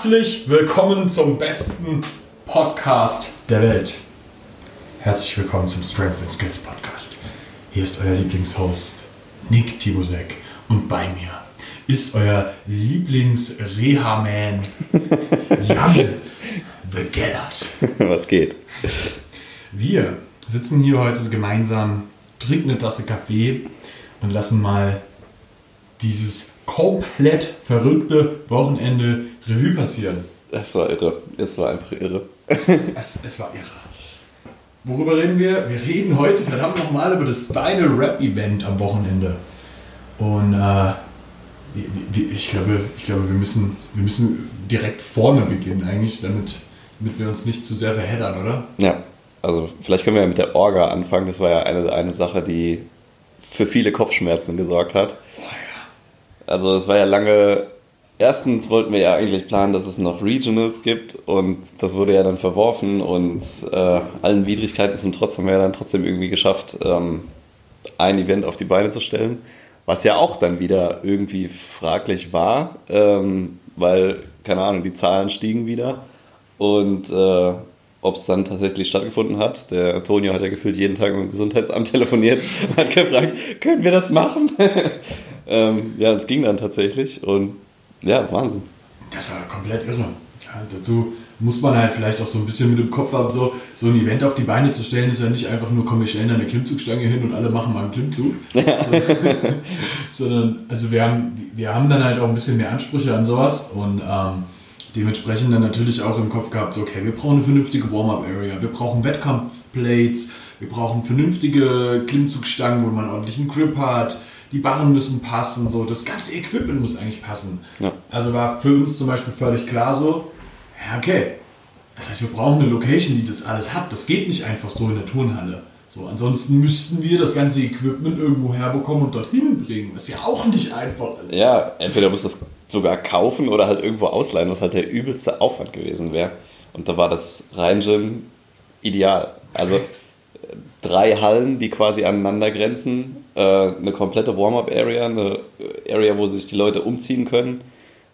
Herzlich willkommen zum besten Podcast der Welt. Herzlich willkommen zum Strength and Skills Podcast. Hier ist euer Lieblingshost Nick Tibusek und bei mir ist euer Lieblings-Reha-Man Jan The Gellert. Was geht? Wir sitzen hier heute gemeinsam, trinken eine Tasse Kaffee und lassen mal dieses komplett verrückte Wochenende Revue passieren. Es war irre. Es war einfach irre. Es, es war irre. Worüber reden wir? Wir reden heute verdammt nochmal über das Final Rap-Event am Wochenende. Und äh, ich, glaube, ich glaube, wir müssen, wir müssen direkt vorne beginnen eigentlich, damit, damit wir uns nicht zu sehr verheddern, oder? Ja, also vielleicht können wir ja mit der Orga anfangen. Das war ja eine, eine Sache, die für viele Kopfschmerzen gesorgt hat. Also es war ja lange, erstens wollten wir ja eigentlich planen, dass es noch Regionals gibt und das wurde ja dann verworfen und äh, allen Widrigkeiten zum Trotz haben wir ja dann trotzdem irgendwie geschafft, ähm, ein Event auf die Beine zu stellen, was ja auch dann wieder irgendwie fraglich war, ähm, weil, keine Ahnung, die Zahlen stiegen wieder und äh, ob es dann tatsächlich stattgefunden hat. Der Antonio hat ja gefühlt jeden Tag mit dem Gesundheitsamt telefoniert und hat gefragt, können wir das machen? ähm, ja, es ging dann tatsächlich und ja, Wahnsinn. Das war komplett irre. Ja, dazu muss man halt vielleicht auch so ein bisschen mit dem Kopf haben, so, so ein Event auf die Beine zu stellen, ist ja nicht einfach nur, komm, wir stellen da eine Klimmzugstange hin und alle machen mal einen Klimmzug. So, sondern, also wir haben, wir haben dann halt auch ein bisschen mehr Ansprüche an sowas und ähm, dementsprechend dann natürlich auch im Kopf gehabt, so, okay, wir brauchen eine vernünftige Warm-Up-Area, wir brauchen Wettkampfplates, wir brauchen vernünftige Klimmzugstangen, wo man ordentlichen Grip hat, die Barren müssen passen, so, das ganze Equipment muss eigentlich passen. Ja. Also war für uns zum Beispiel völlig klar so, ja, okay. Das heißt, wir brauchen eine Location, die das alles hat. Das geht nicht einfach so in der Turnhalle. So, ansonsten müssten wir das ganze Equipment irgendwo herbekommen und dorthin bringen, was ja auch nicht einfach ist. Ja, entweder muss das sogar kaufen oder halt irgendwo ausleihen, was halt der übelste Aufwand gewesen wäre. Und da war das Rhein-Gym ideal. Also äh, drei Hallen, die quasi aneinander grenzen, äh, eine komplette Warm-up-Area, eine Area, wo sich die Leute umziehen können,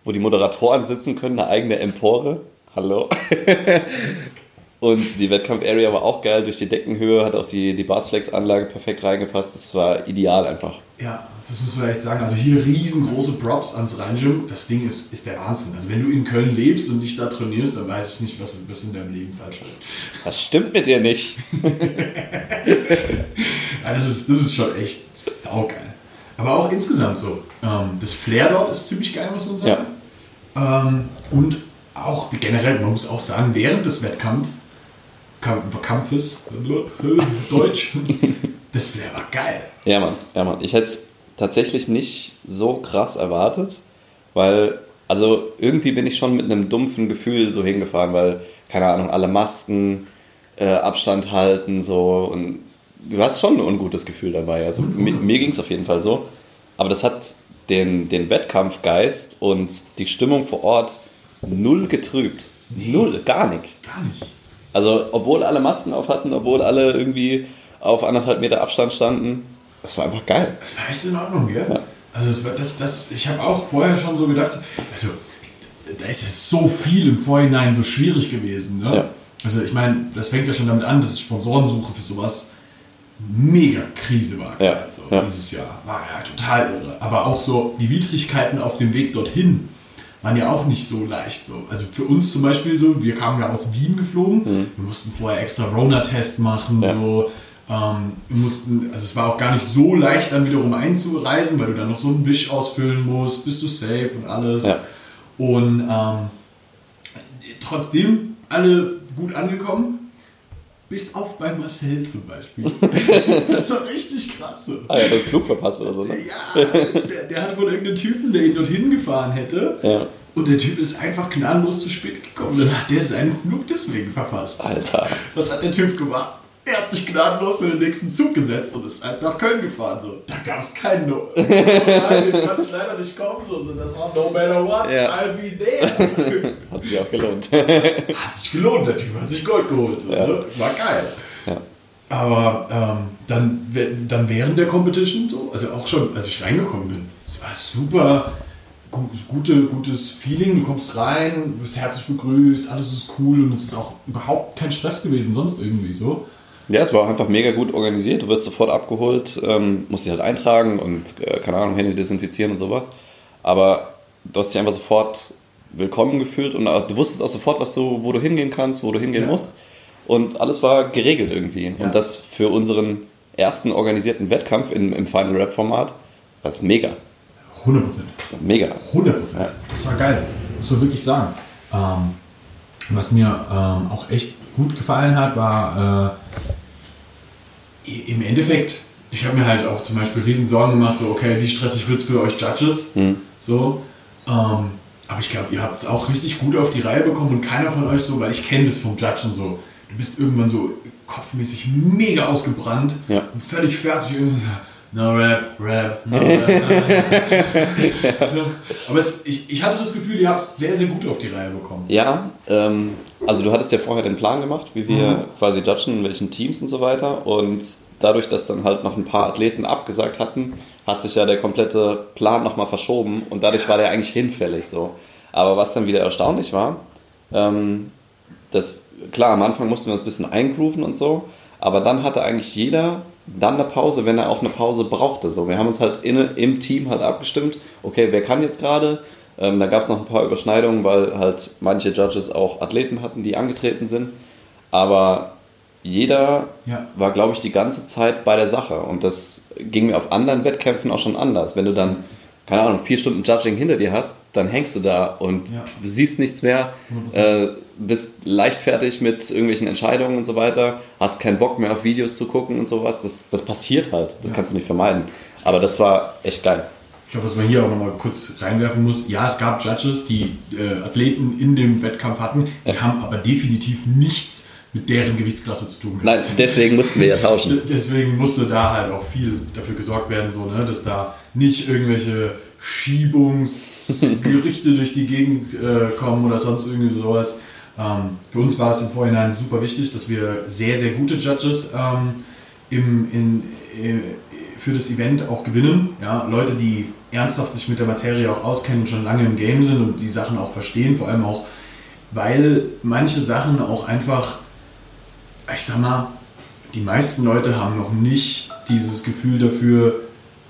wo die Moderatoren sitzen können, eine eigene Empore. Hallo. Und die Wettkampf-Area war auch geil, durch die Deckenhöhe hat auch die, die Barsflex-Anlage perfekt reingepasst. Das war ideal einfach. Ja, das muss man echt sagen. Also hier riesengroße Props ans Rhein-Gym. Das Ding ist, ist der Wahnsinn. Also wenn du in Köln lebst und nicht da trainierst, dann weiß ich nicht, was, was in deinem Leben falsch läuft. Das stimmt mit dir nicht. Ja, das ist, das ist schon echt saugeil. Aber auch insgesamt so. Ähm, das Flair dort ist ziemlich geil, muss man sagen. Ähm, und auch generell, man muss auch sagen, während des Wettkampf, Kamp- Kampfes, Deutsch, das Flair war geil. Ja, Mann, ja, Mann. Ich hätte es tatsächlich nicht so krass erwartet, weil, also irgendwie bin ich schon mit einem dumpfen Gefühl so hingefahren, weil, keine Ahnung, alle Masken, äh, Abstand halten, so und du hast schon ein ungutes Gefühl dabei. Also mir, mir ging es auf jeden Fall so. Aber das hat den, den Wettkampfgeist und die Stimmung vor Ort null getrübt. Null, gar nicht. Gar nicht. Also, obwohl alle Masken auf hatten, obwohl alle irgendwie auf anderthalb Meter Abstand standen, das war einfach geil. Das war echt in Ordnung, gell? Also das, war- das, das, ich habe auch vorher schon so gedacht, also da ist ja so viel im Vorhinein so schwierig gewesen. Ne? Ja. Also ich meine, das fängt ja schon damit an, dass Sponsorensuche für sowas mega Krise war. Ja, Also, ja. Dieses Jahr war ja total irre. Aber auch so die Widrigkeiten auf dem Weg dorthin waren ja auch nicht so leicht. So. Also für uns zum Beispiel so, wir kamen ja aus Wien geflogen, wir mussten vorher extra Rona-Test machen, Mhm. Ja. so. Ähm, wir mussten, also es war auch gar nicht so leicht, dann wiederum einzureisen, weil du dann noch so einen Wisch ausfüllen musst, bist du safe und alles. Ja. Und ähm, trotzdem alle gut angekommen. Bis auf bei Marcel zum Beispiel. das war richtig krass. So. Ah ja, den Flug verpasst oder so, ne? Ja, der, der hat wohl irgendeinen Typen, der ihn dorthin gefahren hätte. Ja. Und der Typ ist einfach gnadenlos zu spät gekommen. Dann hat der seinen Flug deswegen verpasst. Alter. Was hat der Typ gemacht? Er hat sich gnadenlos in den nächsten Zug gesetzt und ist halt nach Köln gefahren. So. Da gab es keinen No. Nein, jetzt kann ich leider nicht kommen. So. So, das war no matter what, Ja. I'll be there. Hat sich auch gelohnt. hat sich gelohnt, der Typ hat sich Gold geholt. So, Ja. ne? War geil. Ja. Aber ähm, dann, dann während der Competition so, also auch schon, als ich reingekommen bin, es war super gute, gutes Feeling, du kommst rein, wirst herzlich begrüßt, alles ist cool und es ist auch überhaupt kein Stress gewesen, sonst irgendwie so. Ja, es war auch einfach mega gut organisiert. Du wirst sofort abgeholt, ähm, musst dich halt eintragen und, äh, keine Ahnung, Hände desinfizieren und sowas. Aber du hast dich einfach sofort willkommen gefühlt und du wusstest auch sofort, was du, wo du hingehen kannst, wo du hingehen ja. musst. Und alles war geregelt irgendwie. Ja. Und das für unseren ersten organisierten Wettkampf im, im Final Rap Format war es mega. 100 Prozent. Mega. 100 Prozent. Ja. Das war geil. Muss man wirklich sagen. Ähm, was mir ähm, auch echt gut gefallen hat, war äh, im Endeffekt, ich habe mir halt auch zum Beispiel riesen Sorgen gemacht, so okay, wie stressig wird es für euch Judges? Mhm. So. Ähm, aber ich glaube, ihr habt es auch richtig gut auf die Reihe bekommen und keiner von euch so, weil ich kenne das vom Judge und so. Du bist irgendwann so kopfmäßig mega ausgebrannt ja. und völlig fertig. No Rap, Rap, no Rap. so. Aber es, ich, ich hatte das Gefühl, ihr habt es sehr, sehr gut auf die Reihe bekommen. Ja, ähm, also du hattest ja vorher den Plan gemacht, wie wir mhm. quasi judgen, in welchen Teams und so weiter. Und dadurch, dass dann halt noch ein paar Athleten abgesagt hatten, hat sich ja der komplette Plan nochmal verschoben und dadurch war der eigentlich hinfällig so. Aber was dann wieder erstaunlich war, ähm, das, klar, am Anfang mussten wir uns ein bisschen eingrooven und so, aber dann hatte eigentlich jeder dann eine Pause, wenn er auch eine Pause brauchte. So, wir haben uns halt in, im Team halt abgestimmt, okay, wer kann jetzt gerade? Ähm, da gab es noch ein paar Überschneidungen, weil halt manche Judges auch Athleten hatten, die angetreten sind. Aber jeder ja. war, glaube ich, die ganze Zeit bei der Sache. Und das ging mir auf anderen Wettkämpfen auch schon anders. Wenn du dann, keine Ahnung, vier Stunden Judging hinter dir hast, dann hängst du da und ja. du siehst nichts mehr, äh, bist leichtfertig mit irgendwelchen Entscheidungen und so weiter, hast keinen Bock mehr auf Videos zu gucken und sowas. Das, das passiert halt. Das ja. kannst du nicht vermeiden. Aber das war echt geil. Ich glaube, was man hier auch nochmal kurz reinwerfen muss, ja, es gab Judges, die äh, Athleten in dem Wettkampf hatten, die haben aber definitiv nichts mit deren Gewichtsklasse zu tun gehabt. Nein, deswegen mussten wir ja tauschen. deswegen musste da halt auch viel dafür gesorgt werden, so, ne, dass da nicht irgendwelche Schiebungsgerüchte durch die Gegend äh, kommen oder sonst irgendwie sowas. Ähm, für uns war es im Vorhinein super wichtig, dass wir sehr, sehr gute Judges ähm, im, in, in, äh, für das Event auch gewinnen. Ja, Leute, die ernsthaft sich mit der Materie auch auskennen und schon lange im Game sind und die Sachen auch verstehen, vor allem auch, weil manche Sachen auch einfach ich sag mal, die meisten Leute haben noch nicht dieses Gefühl dafür,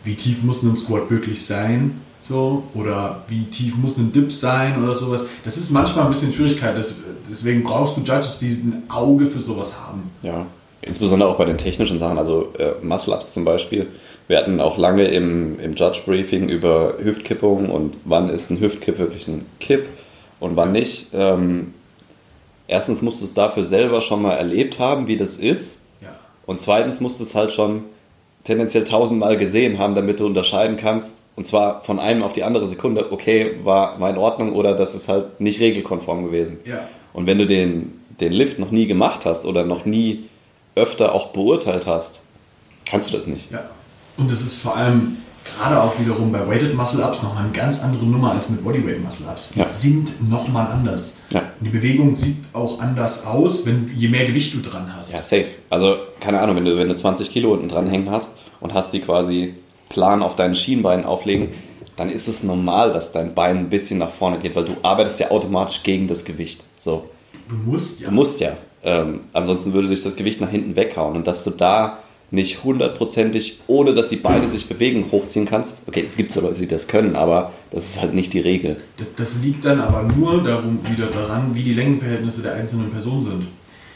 wie tief muss ein Squat wirklich sein, so, oder wie tief muss ein Dip sein oder sowas. Das ist manchmal ein bisschen Schwierigkeit, das, deswegen brauchst du Judges, die ein Auge für sowas haben. Ja, insbesondere auch bei den technischen Sachen, also äh, Muscle-Ups zum Beispiel. Wir hatten auch lange im, im Judge-Briefing über Hüftkippung und wann ist ein Hüftkipp wirklich ein Kipp und wann nicht. Ähm, erstens musst du es dafür selber schon mal erlebt haben, wie das ist. Ja. Und zweitens musst du es halt schon tendenziell tausendmal gesehen haben, damit du unterscheiden kannst, und zwar von einem auf die andere Sekunde, okay, war, war in Ordnung oder das ist halt nicht regelkonform gewesen. Ja. Und wenn du den, den Lift noch nie gemacht hast oder noch nie öfter auch beurteilt hast, kannst du das nicht. Ja. Und es ist vor allem gerade auch wiederum bei Weighted Muscle Ups nochmal eine ganz andere Nummer als mit Bodyweight Muscle Ups. Die ja. sind nochmal anders. Ja. die Bewegung sieht auch anders aus, wenn je mehr Gewicht du dran hast. Ja, safe. Also, keine Ahnung, wenn du, wenn du 20 Kilo unten dran hängen hast und hast die quasi plan auf deinen Schienbeinen auflegen, dann ist es normal, dass dein Bein ein bisschen nach vorne geht, weil du arbeitest ja automatisch gegen das Gewicht. So. Du musst ja. Du musst ja. Ähm, ansonsten würde sich das Gewicht nach hinten weghauen. Und dass du da nicht hundertprozentig, ohne dass die Beine sich bewegen, hochziehen kannst. Okay, es gibt so Leute, die das können, aber das ist halt nicht die Regel. Das, das liegt dann aber nur darum, wieder daran, wie die Längenverhältnisse der einzelnen Personen sind.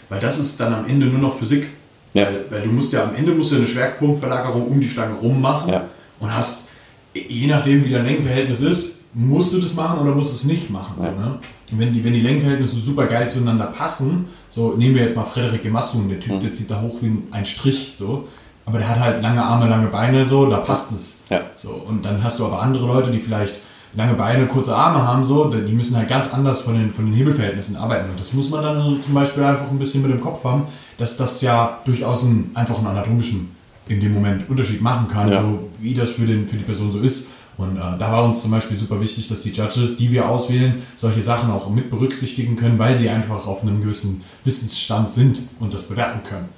Weil das ist dann am Ende nur noch Physik. Ja. Weil, weil, du musst ja am Ende musst du eine Schwerpunktverlagerung um die Stange rum machen ja. und hast, je nachdem wie dein Längenverhältnis ist, musst du das machen oder musst du es nicht machen. Ja. So, ne? Wenn die, wenn die Längenverhältnisse super geil zueinander passen, so nehmen wir jetzt mal Frederik Gemassum, der Typ, mhm. der zieht da hoch wie ein Strich, so. Aber der hat halt lange Arme, lange Beine, so, da passt es. Ja. So. Und dann hast du aber andere Leute, die vielleicht lange Beine, kurze Arme haben, so, die müssen halt ganz anders von den, von den Hebelverhältnissen arbeiten. Und das muss man dann zum Beispiel einfach ein bisschen mit dem Kopf haben, dass das ja durchaus einen, einfach einen anatomischen in dem Moment Unterschied machen kann, ja. so wie das für, den, für die Person so ist. Und äh, da war uns zum Beispiel super wichtig, dass die Judges, die wir auswählen, solche Sachen auch mit berücksichtigen können, weil sie einfach auf einem gewissen Wissensstand sind und das bewerten können.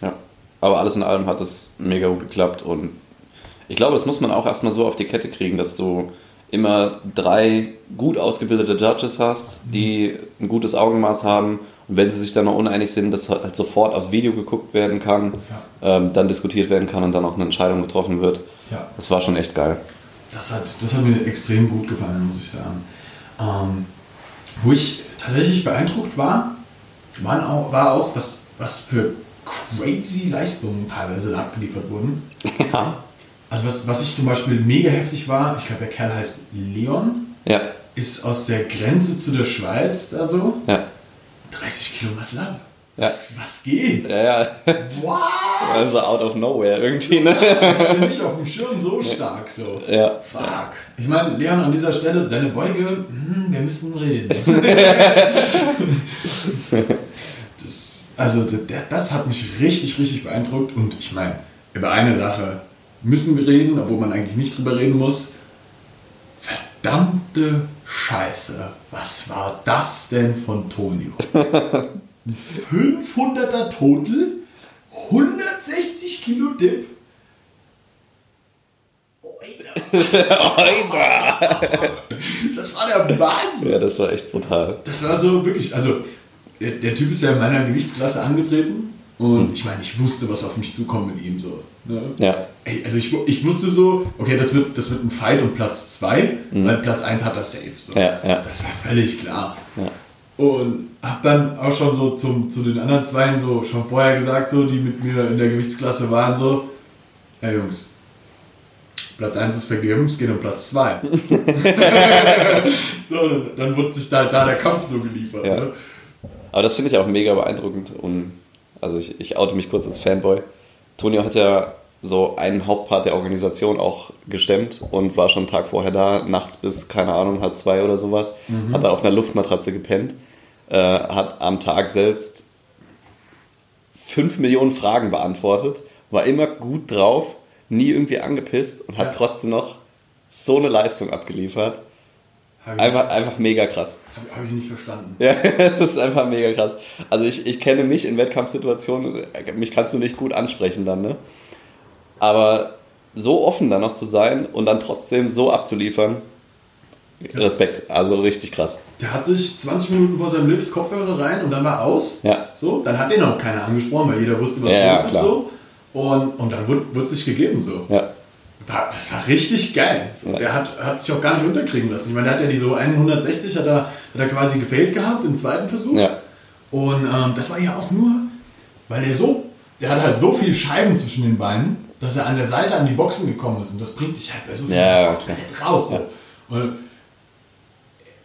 Ja, aber alles in allem hat es mega gut geklappt und ich glaube, das muss man auch erstmal so auf die Kette kriegen, dass du immer drei gut ausgebildete Judges hast, die ein gutes Augenmaß haben und wenn sie sich dann noch uneinig sind, dass halt sofort aufs Video geguckt werden kann, ja. ähm, dann diskutiert werden kann und dann auch eine Entscheidung getroffen wird. Ja. Das war schon echt geil. Das hat, das hat mir extrem gut gefallen, muss ich sagen. Ähm, wo ich tatsächlich beeindruckt war, waren auch, war auch, was, was für crazy Leistungen teilweise abgeliefert wurden. Ja. Also was, was ich zum Beispiel mega heftig war, ich glaube der Kerl heißt Leon, ja. ist aus der Grenze zu der Schweiz da so. Ja. 30 Kilo Maslam. Ja. Was, was geht? Ja, ja. What? Also out of nowhere irgendwie, ne? Ich bin nicht auf dem Schirm so stark, so. Ja. Fuck. Ich meine, Leon, an dieser Stelle, deine Beuge, hm, wir müssen reden. das, also, das hat mich richtig, richtig beeindruckt und ich meine, über eine Sache müssen wir reden, obwohl man eigentlich nicht drüber reden muss. Verdammte Scheiße, was war das denn von Tonio? Ein 500er Total, 160 Kilo Dip. das war der Wahnsinn. Ja, das war echt brutal. Das war so wirklich, also der, der Typ ist ja in meiner Gewichtsklasse angetreten und hm. ich meine, ich wusste, was auf mich zukommt mit ihm so. Ne? Ja. Ey, also ich, ich wusste so, okay, das wird, das wird ein Fight um Platz 2, mhm. weil Platz 1 hat er safe. So. Ja, ja. Das war völlig klar. Ja. Und hab dann auch schon so zum, zu den anderen Zweien so schon vorher gesagt, so, die mit mir in der Gewichtsklasse waren, so, ja Jungs, Platz 1 ist vergeben, es geht um Platz 2. so, dann, dann wurde sich da, da der Kampf so geliefert. Ja. Ne? Aber das finde ich auch mega beeindruckend und also ich, ich oute mich kurz als Fanboy. Tonio hat ja so einen Hauptpart der Organisation auch gestemmt und war schon einen Tag vorher da, nachts bis, keine Ahnung, halb zwei oder sowas. Mhm. Hat da auf einer Luftmatratze gepennt, äh, hat am Tag selbst fünf Millionen Fragen beantwortet, war immer gut drauf, nie irgendwie angepisst und hat ja. trotzdem noch so eine Leistung abgeliefert. Einfach, einfach mega krass. Habe hab ich nicht verstanden. Ja, das ist einfach mega krass. Also ich, ich kenne mich in Wettkampfsituationen, mich kannst du nicht gut ansprechen dann, ne? Aber so offen dann noch zu sein und dann trotzdem so abzuliefern, Respekt, also richtig krass. Der hat sich 20 Minuten vor seinem Lift Kopfhörer rein und dann war aus. Ja. So, dann hat den auch keiner angesprochen, weil jeder wusste, was ja, los ist. So. Und, und dann wird es sich gegeben so. Ja. Das war richtig geil. So, ja. Der hat, hat sich auch gar nicht unterkriegen lassen. Ich meine, der hat ja die so 160 hat er, hat er quasi gefailt gehabt im zweiten Versuch. Ja. Und ähm, das war ja auch nur, weil er so, der hat halt so viel Scheiben zwischen den Beinen, dass er an der Seite an die Boxen gekommen ist. Und das bringt dich halt bei so viel ja, komplett raus. So. Und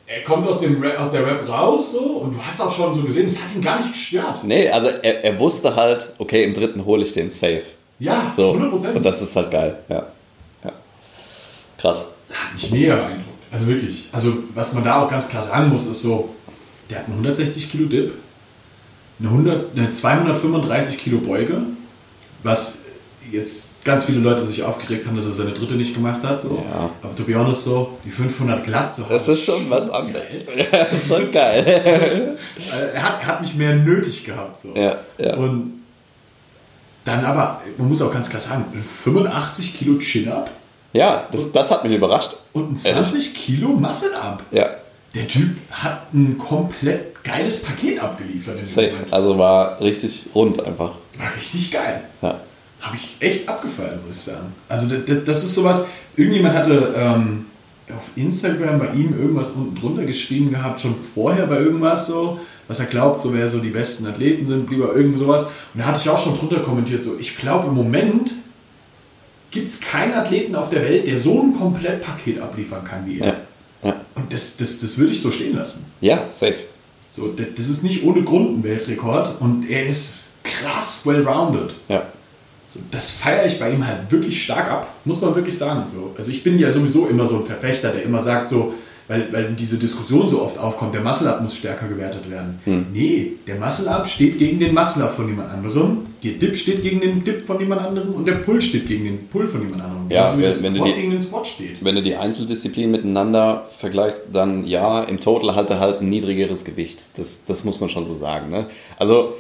er kommt aus, dem Rap, aus der Rap raus so und du hast auch schon so gesehen, es hat ihn gar nicht gestört. Nee, also er, er wusste halt, okay, im dritten hole ich den safe. Ja, so. 100%. Und das ist halt geil, ja. ja. Krass. Hat mich mega beeindruckt. Also wirklich. Also was man da auch ganz klar sagen muss, ist so, der hat einen 160 Kilo Dip, eine, 100, eine 235 Kilo Beuge, was jetzt ganz viele Leute sich aufgeregt haben, dass er seine dritte nicht gemacht hat. So. Ja. Aber to be honest, so, die 500 glatt. So, das ist schon was anderes. Ja, das ist schon geil. er, hat, er hat nicht mehr nötig gehabt. So. Ja, ja. Und dann aber, man muss auch ganz klar sagen, 85 Kilo Chin-Up. Ja, das, das hat mich überrascht. Und ein 20 Ehrlich? Kilo Muscle-Up. Ja. Der Typ hat ein komplett geiles Paket abgeliefert. Also war richtig rund einfach. War richtig geil. Ja habe ich echt abgefallen, muss ich sagen. Also das, das ist sowas, irgendjemand hatte ähm, auf Instagram bei ihm irgendwas unten drunter geschrieben gehabt, schon vorher bei irgendwas so, was er glaubt, so wer so die besten Athleten sind, lieber irgend sowas. Und da hatte ich auch schon drunter kommentiert, so ich glaube im Moment gibt es keinen Athleten auf der Welt, der so ein Komplettpaket abliefern kann wie er. Ja. Ja. Und das, das, das würde ich so stehen lassen. Ja, safe. So, das ist nicht ohne Grund ein Weltrekord und er ist krass well-rounded. Ja. So, das feiere ich bei ihm halt wirklich stark ab, muss man wirklich sagen. So. Also ich bin ja sowieso immer so ein Verfechter, der immer sagt so, weil, weil diese Diskussion so oft aufkommt, der Muscle-Up muss stärker gewertet werden. Hm. Nee, der Muscle-Up steht gegen den Muscle-Up von jemand anderem, der Dip steht gegen den Dip von jemand anderem und der Pull steht gegen den Pull von jemand anderem. Ja, also wenn, wenn du die, gegen den Squat steht. Wenn du die Einzeldisziplinen miteinander vergleichst, dann ja, im Total hat er halt ein niedrigeres Gewicht. Das, das muss man schon so sagen. Ne? Also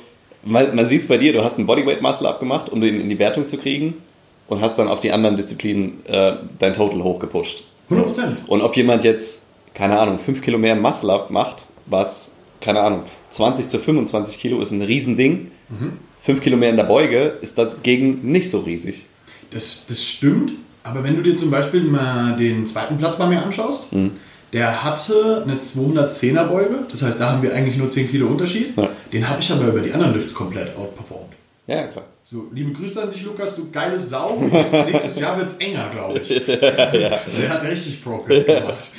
man, man sieht es bei dir, du hast einen Bodyweight Muscle abgemacht, um den in die Wertung zu kriegen und hast dann auf die anderen Disziplinen äh, dein Total hochgepusht. 100 Prozent. Und ob jemand jetzt, keine Ahnung, 5 Kilo mehr Muscle-Up macht, was, keine Ahnung, 20 zu 25 Kilo ist ein Riesending. 5 Kilo mehr in der Beuge ist dagegen nicht so riesig. Das, das stimmt, aber wenn du dir zum Beispiel mal den zweiten Platz bei mir anschaust, Mhm. Der hatte eine 210er Beuge, das heißt, da haben wir eigentlich nur 10 Kilo Unterschied. Ja. Den habe ich aber über die anderen Lifts komplett outperformed. Ja, klar. So, liebe Grüße an dich, Lukas, du geile Sau. Nächstes, nächstes Jahr wird es enger, glaube ich. Der hat richtig Progress gemacht.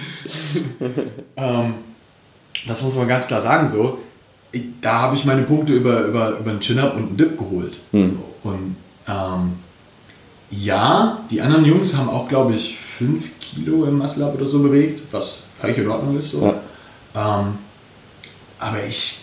ähm, das muss man ganz klar sagen so. Ich, da habe ich meine Punkte über, über, über einen Chin-Up und einen Dip geholt. So, und ähm, ja, die anderen Jungs haben auch, glaube ich, 5 Kilo im Muscle-Up oder so bewegt, was völlig in Ordnung ist. So. Ähm, aber ich,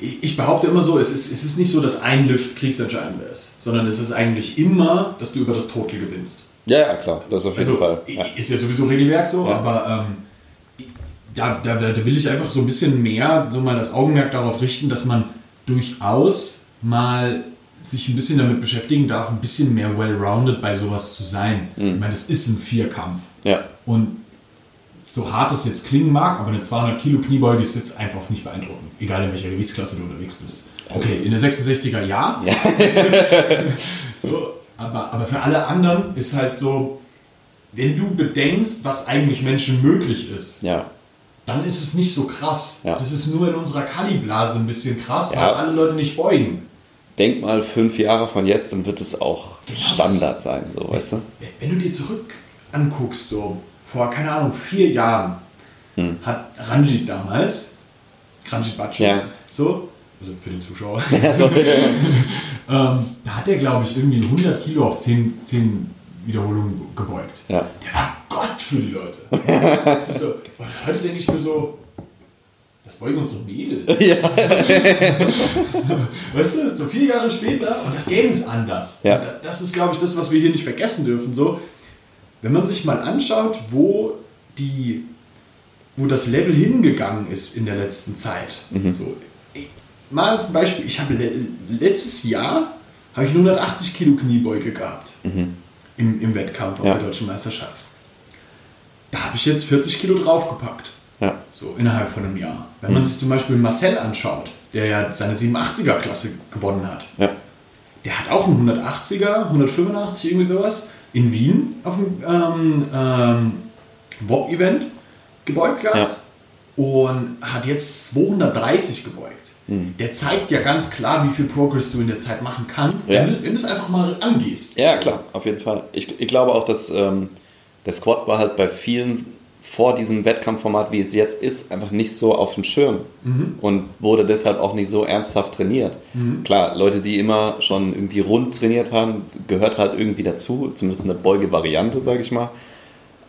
ich, ich behaupte immer so, es ist, es ist nicht so, dass ein Lift kriegsentscheidend ist, sondern es ist eigentlich immer, dass du über das Total gewinnst. Ja, ja, klar, das auf jeden Also, Fall. Ja. ist ja sowieso Regelwerk so, Ja. aber ähm, da, da, da will ich einfach so ein bisschen mehr so mal das Augenmerk darauf richten, dass man durchaus mal sich ein bisschen damit beschäftigen darf, ein bisschen mehr well-rounded bei sowas zu sein. Mhm. Ich meine, das ist ein Vierkampf. ja. Und so hart es jetzt klingen mag, aber eine 200 Kilo Kniebeuge ist jetzt einfach nicht beeindruckend. Egal in welcher Gewichtsklasse du unterwegs bist. Okay, in der 66er ja. so, aber, aber für alle anderen ist halt so, wenn du bedenkst, was eigentlich Menschen möglich ist, ja. dann ist es nicht so krass. Ja. Das ist nur in unserer Kali-Blase ein bisschen krass, Ja. weil alle Leute nicht beugen. Denk mal fünf Jahre von jetzt, dann wird es auch Standard sein, so, weißt du? Wenn du dir zurück anguckst, so vor, keine Ahnung, vier Jahren, hat Ranjit damals, Ranjit Batschi, Ja. so, also für den Zuschauer, Also, ähm, da hat er, glaube ich, irgendwie 100 Kilo auf 10, 10 Wiederholungen gebeugt. ja. Der war Gott für die Leute. Das ist so, und heute denke ich mir so, das beugen unsere Mädels. So, weißt du, so vier Jahre später und das Game ist anders. Ja. Das ist, glaube ich, das, was wir hier nicht vergessen dürfen. So, wenn man sich mal anschaut, wo die, wo das Level hingegangen ist in der letzten Zeit. So, ich, mal als Beispiel, ich habe le letztes Jahr habe ich nur 180 Kilo Kniebeuge gehabt im, im Wettkampf auf Ja. der deutschen Meisterschaft. Da habe ich jetzt 40 Kilo draufgepackt. Ja. So innerhalb von einem Jahr. Wenn man sich zum Beispiel Marcel anschaut, der ja seine 87er-Klasse gewonnen hat, ja. der hat auch einen 180er, 185, irgendwie sowas, in Wien auf dem ähm, ähm, Bob-Event gebeugt gehabt und hat jetzt 230 gebeugt. Hm. Der zeigt ja ganz klar, wie viel Progress du in der Zeit machen kannst, Ja. wenn du wenn du es einfach mal angehst. Ja, klar, auf jeden Fall. Ich, ich glaube auch, dass ähm, der Squad war halt bei vielen vor diesem Wettkampfformat, wie es jetzt ist, einfach nicht so auf dem Schirm und wurde deshalb auch nicht so ernsthaft trainiert. Klar, Leute, die immer schon irgendwie rund trainiert haben, gehört halt irgendwie dazu, zumindest eine Beugevariante, sage ich mal.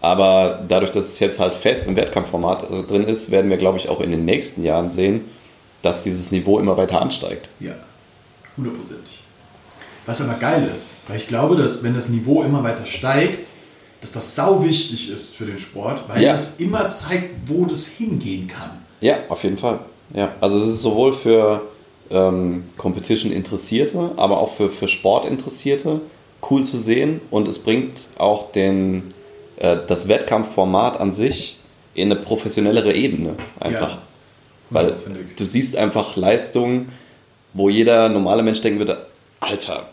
Aber dadurch, dass es jetzt halt fest im Wettkampfformat äh, drin ist, werden wir, glaube ich, auch in den nächsten Jahren sehen, dass dieses Niveau immer weiter ansteigt. Ja, hundertprozentig. Was aber geil ist, weil ich glaube, dass wenn das Niveau immer weiter steigt, dass das sau wichtig ist für den Sport, weil Ja. das immer zeigt, wo das hingehen kann. Ja, auf jeden Fall. Ja, also es ist sowohl für ähm, Competition-Interessierte, aber auch für, für Sport-Interessierte cool zu sehen und es bringt auch den, äh, das Wettkampfformat an sich in eine professionellere Ebene einfach. Ja. Weil du siehst einfach Leistungen, wo jeder normale Mensch denken würde, Alter,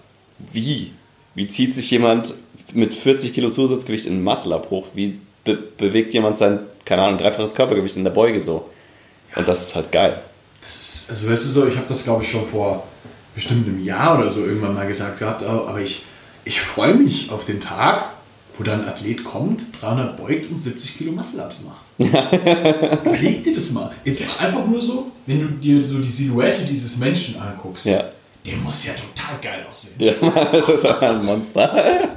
wie? Wie zieht sich jemand mit 40 Kilo Zusatzgewicht in hoch? Wie be bewegt jemand sein, keine Ahnung, dreifaches Körpergewicht in der Beuge so? Und das ist halt geil. Das ist, also weißt du so, ich habe das glaube ich schon vor bestimmt einem Jahr oder so irgendwann mal gesagt gehabt, aber ich, ich freue mich auf den Tag, wo dann ein Athlet kommt, 300 beugt und 70 Kilo Muscle-Ups macht. Überleg dir das mal. Jetzt einfach nur so, wenn du dir so die Silhouette dieses Menschen anguckst, Ja. Der muss ja total geil aussehen. Ja, das ist ein Monster.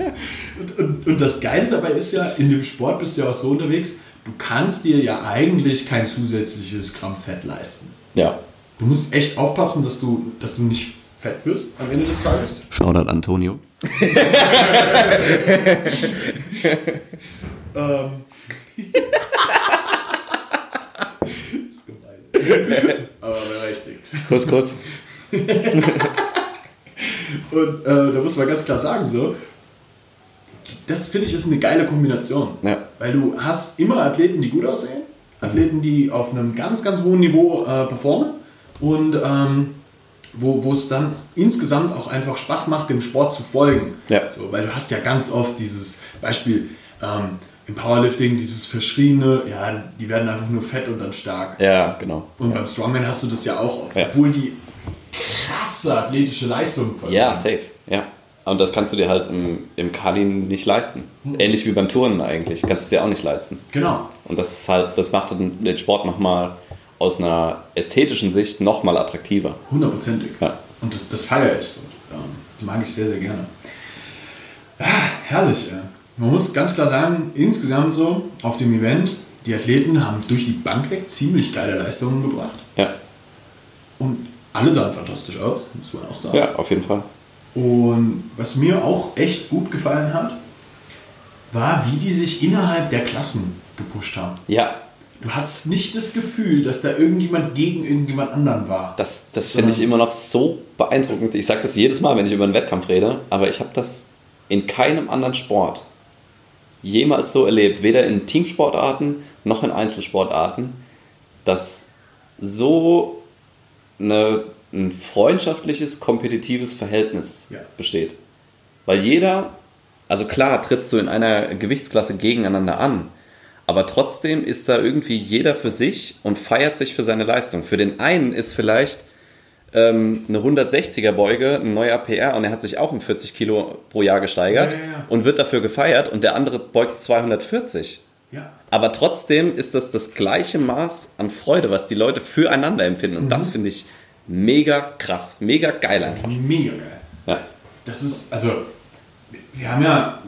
Und, und, und das Geile dabei ist ja, in dem Sport bist du ja auch so unterwegs, du kannst dir ja eigentlich kein zusätzliches Gramm Fett leisten. Ja. Du musst echt aufpassen, dass du, dass du nicht fett wirst am Ende des Tages. Shoutout Antonio. Ähm. ist gemein. Aber berechtigt. Kurz, kurz. Und äh, da muss man ganz klar sagen, so, das finde ich ist eine geile Kombination. Ja. weil du hast immer Athleten, die gut aussehen, Athleten, die auf einem ganz, ganz hohen Niveau äh, performen und ähm, wo, es dann insgesamt auch einfach Spaß macht, dem Sport zu folgen. Ja. So, weil du hast ja ganz oft dieses Beispiel ähm, im Powerlifting, dieses verschriene, ja, die werden einfach nur fett und dann stark. Ja, genau. Und beim Strongman hast du das ja auch oft, Ja. obwohl die krasse athletische Leistung vollbringen. Ja, safe. Ja. Und das kannst du dir halt im, im Kali nicht leisten. Ähnlich wie beim Turnen eigentlich. Kannst du es dir auch nicht leisten. Genau. Und das ist halt, das macht den Sport nochmal aus einer ästhetischen Sicht nochmal attraktiver. Hundertprozentig. Ja. Und das, das feiere ich. Ja, die mag ich sehr, sehr gerne. Ah, herrlich, ey. Man muss ganz klar sagen, insgesamt so auf dem Event, die Athleten haben durch die Bank weg ziemlich geile Leistungen gebracht. Ja. Und alle sahen fantastisch aus, muss man auch sagen. Ja, auf jeden Fall. Und was mir auch echt gut gefallen hat, war, wie die sich innerhalb der Klassen gepusht haben. Ja, Du hattest nicht das Gefühl, dass da irgendjemand gegen irgendjemand anderen war. das, das finde ich immer noch so beeindruckend. Ich sage das jedes Mal, wenn ich über einen Wettkampf rede, aber ich habe das in keinem anderen Sport jemals so erlebt, weder in Teamsportarten noch in Einzelsportarten, dass so eine, ein freundschaftliches, kompetitives Verhältnis Ja. besteht. Weil jeder, also klar, trittst du in einer Gewichtsklasse gegeneinander an, aber trotzdem ist da irgendwie jeder für sich und feiert sich für seine Leistung. Für den einen ist vielleicht ähm, eine 160er Beuge ein neuer PR und er hat sich auch um 40 Kilo pro Jahr gesteigert Ja, ja, und wird dafür gefeiert und der andere beugt 240. Ja. Aber trotzdem ist das das gleiche Maß an Freude, was die Leute füreinander empfinden. Und Mhm. das finde ich mega krass, mega geil einfach. Mega geil. Ja. Das ist, also, wir haben ja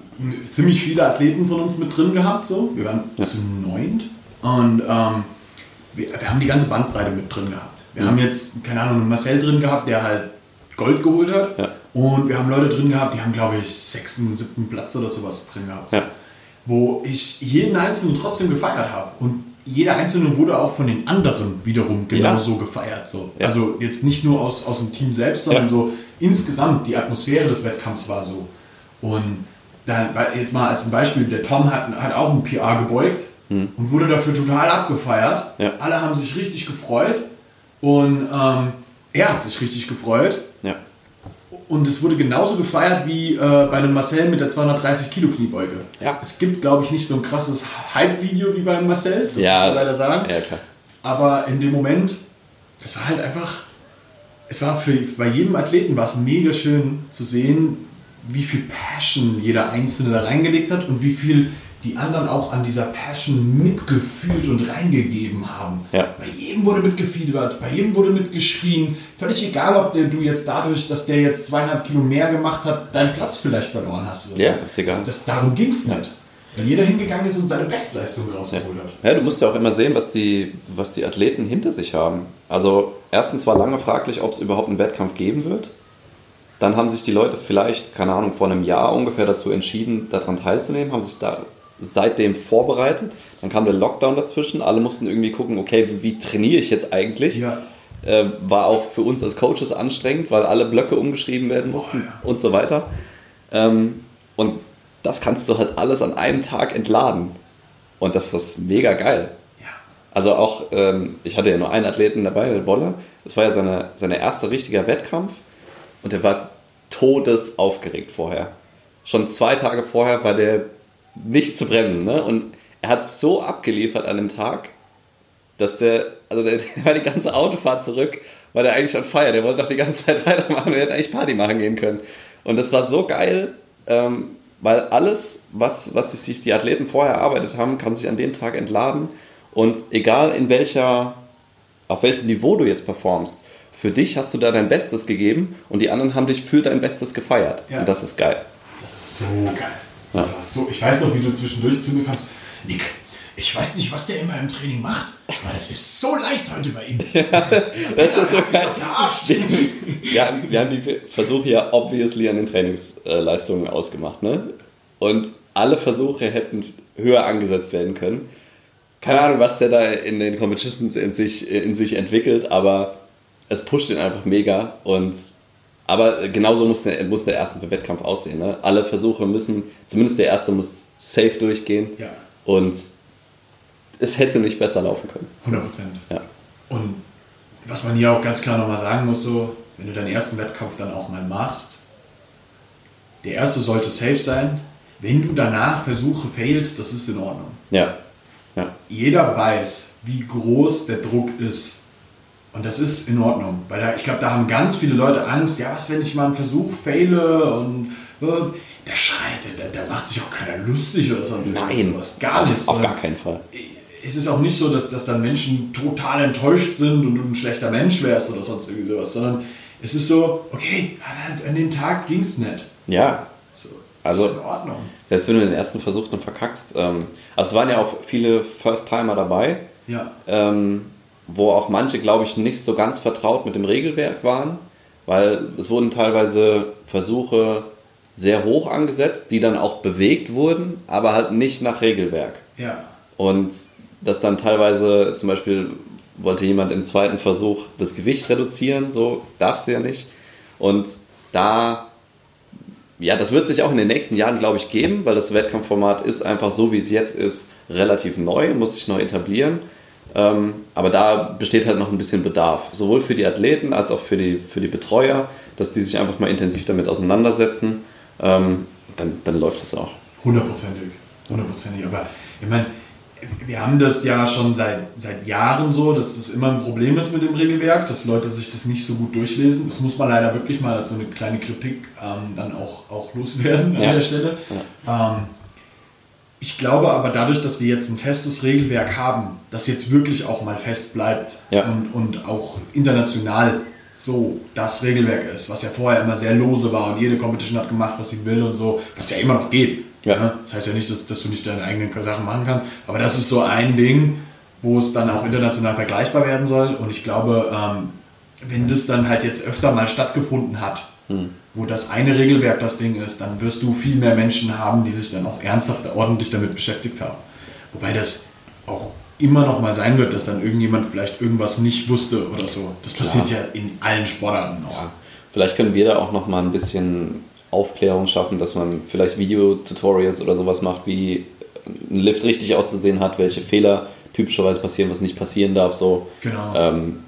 ziemlich viele Athleten von uns mit drin gehabt, so. Wir waren zu neunt und ähm, wir, wir haben die ganze Bandbreite mit drin gehabt. Wir haben jetzt, keine Ahnung, einen Marcel drin gehabt, der halt Gold geholt hat. Ja. Und wir haben Leute drin gehabt, die haben, glaube ich, sechsten, siebten Platz oder sowas drin gehabt. Ja. Wo ich jeden Einzelnen trotzdem gefeiert habe. Und jeder Einzelne wurde auch von den anderen wiederum genauso gefeiert. So. Ja. Also jetzt nicht nur aus, aus dem Team selbst, sondern Ja. so insgesamt die Atmosphäre des Wettkampfs war so. Und dann jetzt mal als Beispiel, der Tom hat, hat auch ein PR gebeugt und wurde dafür total abgefeiert. Ja. Alle haben sich richtig gefreut und ähm, er hat sich richtig gefreut. Und es wurde genauso gefeiert wie äh, bei einem Marcel mit der 230 Kilo Kniebeuge. Ja. Es gibt, glaube ich, nicht so ein krasses Hype-Video wie beim Marcel, das Ja. muss man leider sagen. Ja, klar. Aber in dem Moment, es war halt einfach, es war für bei jedem Athleten war es mega schön zu sehen, wie viel Passion jeder Einzelne da reingelegt hat und wie viel die anderen auch an dieser Passion mitgefühlt und reingegeben haben. Ja. Bei jedem wurde mitgefiebert, bei jedem wurde mitgeschrien. Völlig egal, ob der, du jetzt dadurch, dass der jetzt zweieinhalb Kilo mehr gemacht hat, deinen Platz vielleicht verloren hast. Ja, so. ist egal. Das, das, darum ging es nicht. Weil jeder hingegangen ist und seine Bestleistung rausgeholt hat. Ja, du musst ja auch immer sehen, was die, was die Athleten hinter sich haben. Also erstens war lange fraglich, ob es überhaupt einen Wettkampf geben wird. Dann haben sich die Leute vielleicht, keine Ahnung, vor einem Jahr ungefähr dazu entschieden, daran teilzunehmen, haben sich da seitdem vorbereitet. Dann kam der Lockdown dazwischen. Alle mussten irgendwie gucken, okay, wie, wie trainiere ich jetzt eigentlich? Ja. Äh, war auch für uns als Coaches anstrengend, weil alle Blöcke umgeschrieben werden mussten ja. und so weiter. Ähm, und das kannst du halt alles an einem Tag entladen. Und das ist mega geil. Ja. Also auch, ähm, ich hatte ja nur einen Athleten dabei, der Wolle. Das war ja seine, seine erste richtiger Wettkampf. Und der war todesaufgeregt vorher. Schon zwei Tage vorher war der nicht zu bremsen. Ne? Und er hat so abgeliefert an dem Tag, dass der, also der, der war die ganze Autofahrt zurück, war der eigentlich on fire. Der wollte doch die ganze Zeit weitermachen. Wir hätten eigentlich Party machen gehen können. Und das war so geil, ähm, weil alles, was, was die, sich die Athleten vorher erarbeitet haben, kann sich an dem Tag entladen. Und egal in welcher, auf welchem Niveau du jetzt performst, für dich hast du da dein Bestes gegeben und die anderen haben dich für dein Bestes gefeiert. Ja. Und das ist geil. Das ist so geil. Das war so, ich weiß noch, wie du zwischendurch zu mir kamst. Nick, ich weiß nicht, was der immer im Training macht, aber das ist so leicht heute bei ihm. Das ist so verarscht. Ja, wir haben die Versuche ja obviously an den Trainingsleistungen ausgemacht. Ne? Und alle Versuche hätten höher angesetzt werden können. Keine Ahnung, was der da in den Competitions in sich, in sich entwickelt, aber es pusht ihn einfach mega. Und, aber genauso muss der, muss der erste Wettkampf aussehen. Ne? Alle Versuche müssen, zumindest der erste muss safe durchgehen. Ja. Und es hätte nicht besser laufen können. 100 Prozent. Ja. Und was man hier auch ganz klar nochmal sagen muss, so, wenn du deinen ersten Wettkampf dann auch mal machst, der erste sollte safe sein. Wenn du danach Versuche failst, das ist in Ordnung. Ja. ja. Jeder weiß, wie groß der Druck ist. Und das ist in Ordnung. Weil da, ich glaube, da haben ganz viele Leute Angst, ja, was, wenn ich mal einen Versuch fehle und äh, der schreit, da, da macht sich auch keiner lustig oder sonst Nein, was. Gar nicht. Auf gar keinen Fall. Es ist auch nicht so, dass, dass dann Menschen total enttäuscht sind und du ein schlechter Mensch wärst oder sonst irgendwie sowas, sondern es ist so, okay, halt an dem Tag ging es nicht. Ja. So, Also- ist in Ordnung. Selbst wenn du den ersten Versuch dann verkackst. Ähm, also es waren ja auch viele First-Timer dabei, Ja, ähm, wo auch manche, glaube ich, nicht so ganz vertraut mit dem Regelwerk waren, weil es wurden teilweise Versuche sehr hoch angesetzt, die dann auch bewegt wurden, aber halt nicht nach Regelwerk. ja, Und dass dann teilweise zum Beispiel wollte jemand im zweiten Versuch das Gewicht reduzieren, so darfst du ja nicht. Und da, ja, das wird sich auch in den nächsten Jahren, glaube ich, geben, weil das Wettkampfformat ist einfach so, wie es jetzt ist, relativ neu, muss sich noch etablieren. Ähm, aber da besteht halt noch ein bisschen Bedarf, sowohl für die Athleten als auch für die, für die Betreuer, dass die sich einfach mal intensiv damit auseinandersetzen. Ähm, dann, dann läuft das auch. hundertprozentig. Hundertprozentig. Aber ich meine, wir haben das ja schon seit, seit Jahren so, dass das immer ein Problem ist mit dem Regelwerk, dass Leute sich das nicht so gut durchlesen. Das muss man leider wirklich mal als so eine kleine Kritik ähm, dann auch, auch loswerden an Ja. der Stelle. Ähm, ich glaube aber dadurch, dass wir jetzt ein festes Regelwerk haben, das jetzt wirklich auch mal fest bleibt Ja. und, und auch international so das Regelwerk ist, was ja vorher immer sehr lose war und jede Competition hat gemacht, was sie will und so, was ja immer noch geht. Ja. Ne? Das heißt ja nicht, dass, dass du nicht deine eigenen Sachen machen kannst, aber das ist so ein Ding, wo es dann auch international vergleichbar werden soll und ich glaube, ähm, wenn das dann halt jetzt öfter mal stattgefunden hat, wo das eine Regelwerk das Ding ist, dann wirst du viel mehr Menschen haben, die sich dann auch ernsthaft ordentlich damit beschäftigt haben. Wobei das auch immer noch mal sein wird, dass dann irgendjemand vielleicht irgendwas nicht wusste oder so. Das passiert ja in allen Sportarten auch. Vielleicht können wir da auch noch mal ein bisschen Aufklärung schaffen, dass man vielleicht Videotutorials oder sowas macht, wie ein Lift richtig auszusehen hat, welche Fehler typischerweise passieren, was nicht passieren darf. So. Genau. Ähm,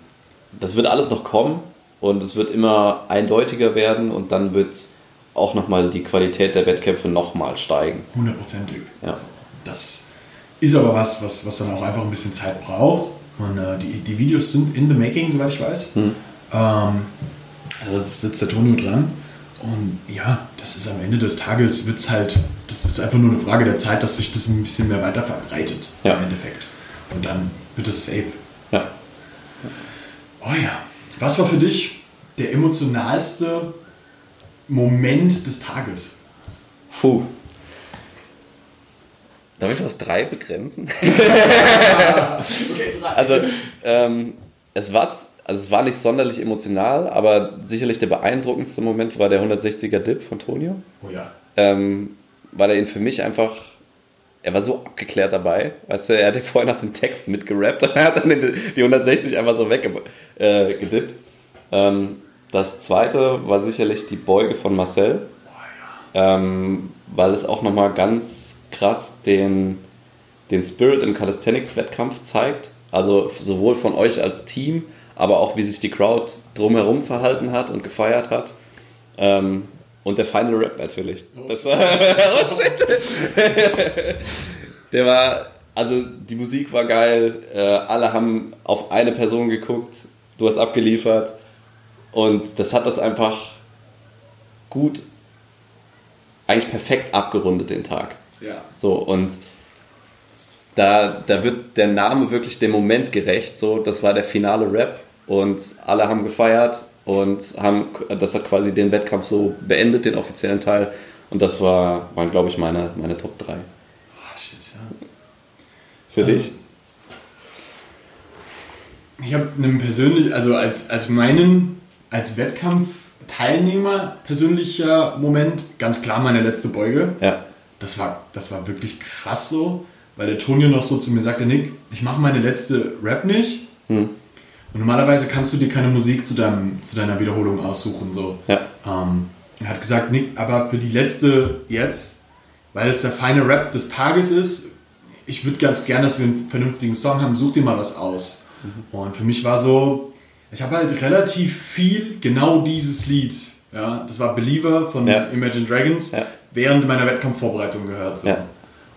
das wird alles noch kommen und es wird immer eindeutiger werden und dann wird auch nochmal die Qualität der Wettkämpfe nochmal steigen. Hundertprozentig. Ja. Also, das ist aber was, was, was dann auch einfach ein bisschen Zeit braucht. Und äh, die, die Videos sind in the making, soweit ich weiß. Ähm, also da sitzt der Tonio dran. Und ja, das ist am Ende des Tages, wird's halt, das ist einfach nur eine Frage der Zeit, dass sich das ein bisschen mehr weiter verbreitet Ja. im Endeffekt. Und dann wird es safe. Ja. Oh ja. Was war für dich der emotionalste Moment des Tages? Puh. Darf ich es auf drei begrenzen? Okay, drei. Also, ähm, es, war, also es war nicht sonderlich emotional, aber sicherlich der beeindruckendste Moment war der 160er Dip von Tonio. oh ja. ähm, weil er ihn für mich einfach, er war so abgeklärt dabei, weißt du, er hat ja vorher nach den Text mitgerappt und er hat dann die die 160 einfach so weggedippt. Äh, ähm, das zweite war sicherlich die Beuge von Marcel, ähm, weil es auch nochmal ganz krass den, den Spirit im Calisthenics-Wettkampf zeigt. Also sowohl von euch als Team, aber auch wie sich die Crowd drumherum verhalten hat und gefeiert hat. Ähm, und der Final Rap natürlich. Das war. oh shit! der war. Also die Musik war geil. Äh, alle haben auf eine Person geguckt. Du hast abgeliefert. Und das hat das einfach gut, eigentlich perfekt abgerundet den Tag. Ja. So, und da, da wird der Name wirklich dem Moment gerecht. So, das war der finale Rap und alle haben gefeiert und haben, das hat quasi den Wettkampf so beendet, den offiziellen Teil. Und das war, waren, glaube ich, meine, meine Top 3. Oh, shit, ja. Für dich? Ich habe einen persönlich, also als, als meinen, als Wettkampfteilnehmer persönlicher Moment, ganz klar meine letzte Beuge. Ja. Das war, das war wirklich krass so, weil der Tonio noch so zu mir sagte, Nick, ich mache meine letzte Rap nicht. Hm. Und normalerweise kannst du dir keine Musik zu, deinem, zu deiner Wiederholung aussuchen. So. Ja. Ähm, er hat gesagt, Nick, aber für die letzte jetzt, weil es der feine Rap des Tages ist, ich würde ganz gern, dass wir einen vernünftigen Song haben, such dir mal was aus. Mhm. Und für mich war so, ich habe halt relativ viel genau dieses Lied, ja, das war Believer von ja. Imagine Dragons, ja. während meiner Wettkampfvorbereitung gehört. So. Ja.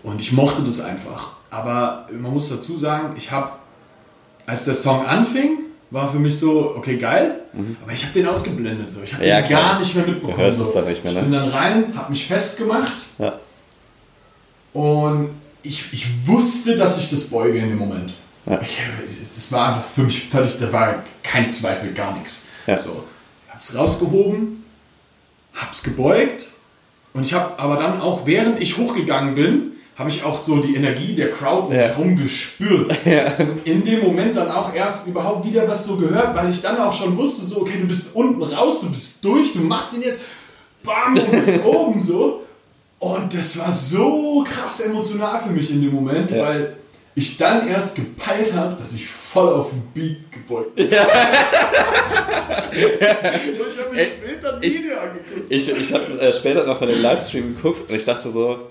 Und ich mochte das einfach. Aber man muss dazu sagen, ich habe, als der Song anfing, war für mich so, okay, geil, mhm. aber ich habe den ausgeblendet. So. Ich habe den klar. gar nicht mehr mitbekommen. Du hörst so. es dann nicht mehr, ne? Ich bin dann rein, habe mich festgemacht und ich, ich wusste, dass ich das beuge in dem Moment. Ja. es war einfach für mich völlig, da war kein Zweifel, gar nichts. Ja. So, hab's rausgehoben, hab's gebeugt und ich habe aber dann auch, während ich hochgegangen bin, habe ich auch so die Energie der Crowd um mich herum gespürt. Ja. In dem Moment dann auch erst überhaupt wieder was so gehört, weil ich dann auch schon wusste, so, okay, du bist unten raus, du bist durch, du machst ihn jetzt, bam, du bist oben so. Und das war so krass emotional für mich in dem Moment, ja. weil ich dann erst gepeilt habe, dass ich voll auf den Beat gebeugt bin. Ja. ich habe mir später ein Video angeguckt. Ich, ich habe äh, später noch mal den Livestream geguckt und ich dachte so,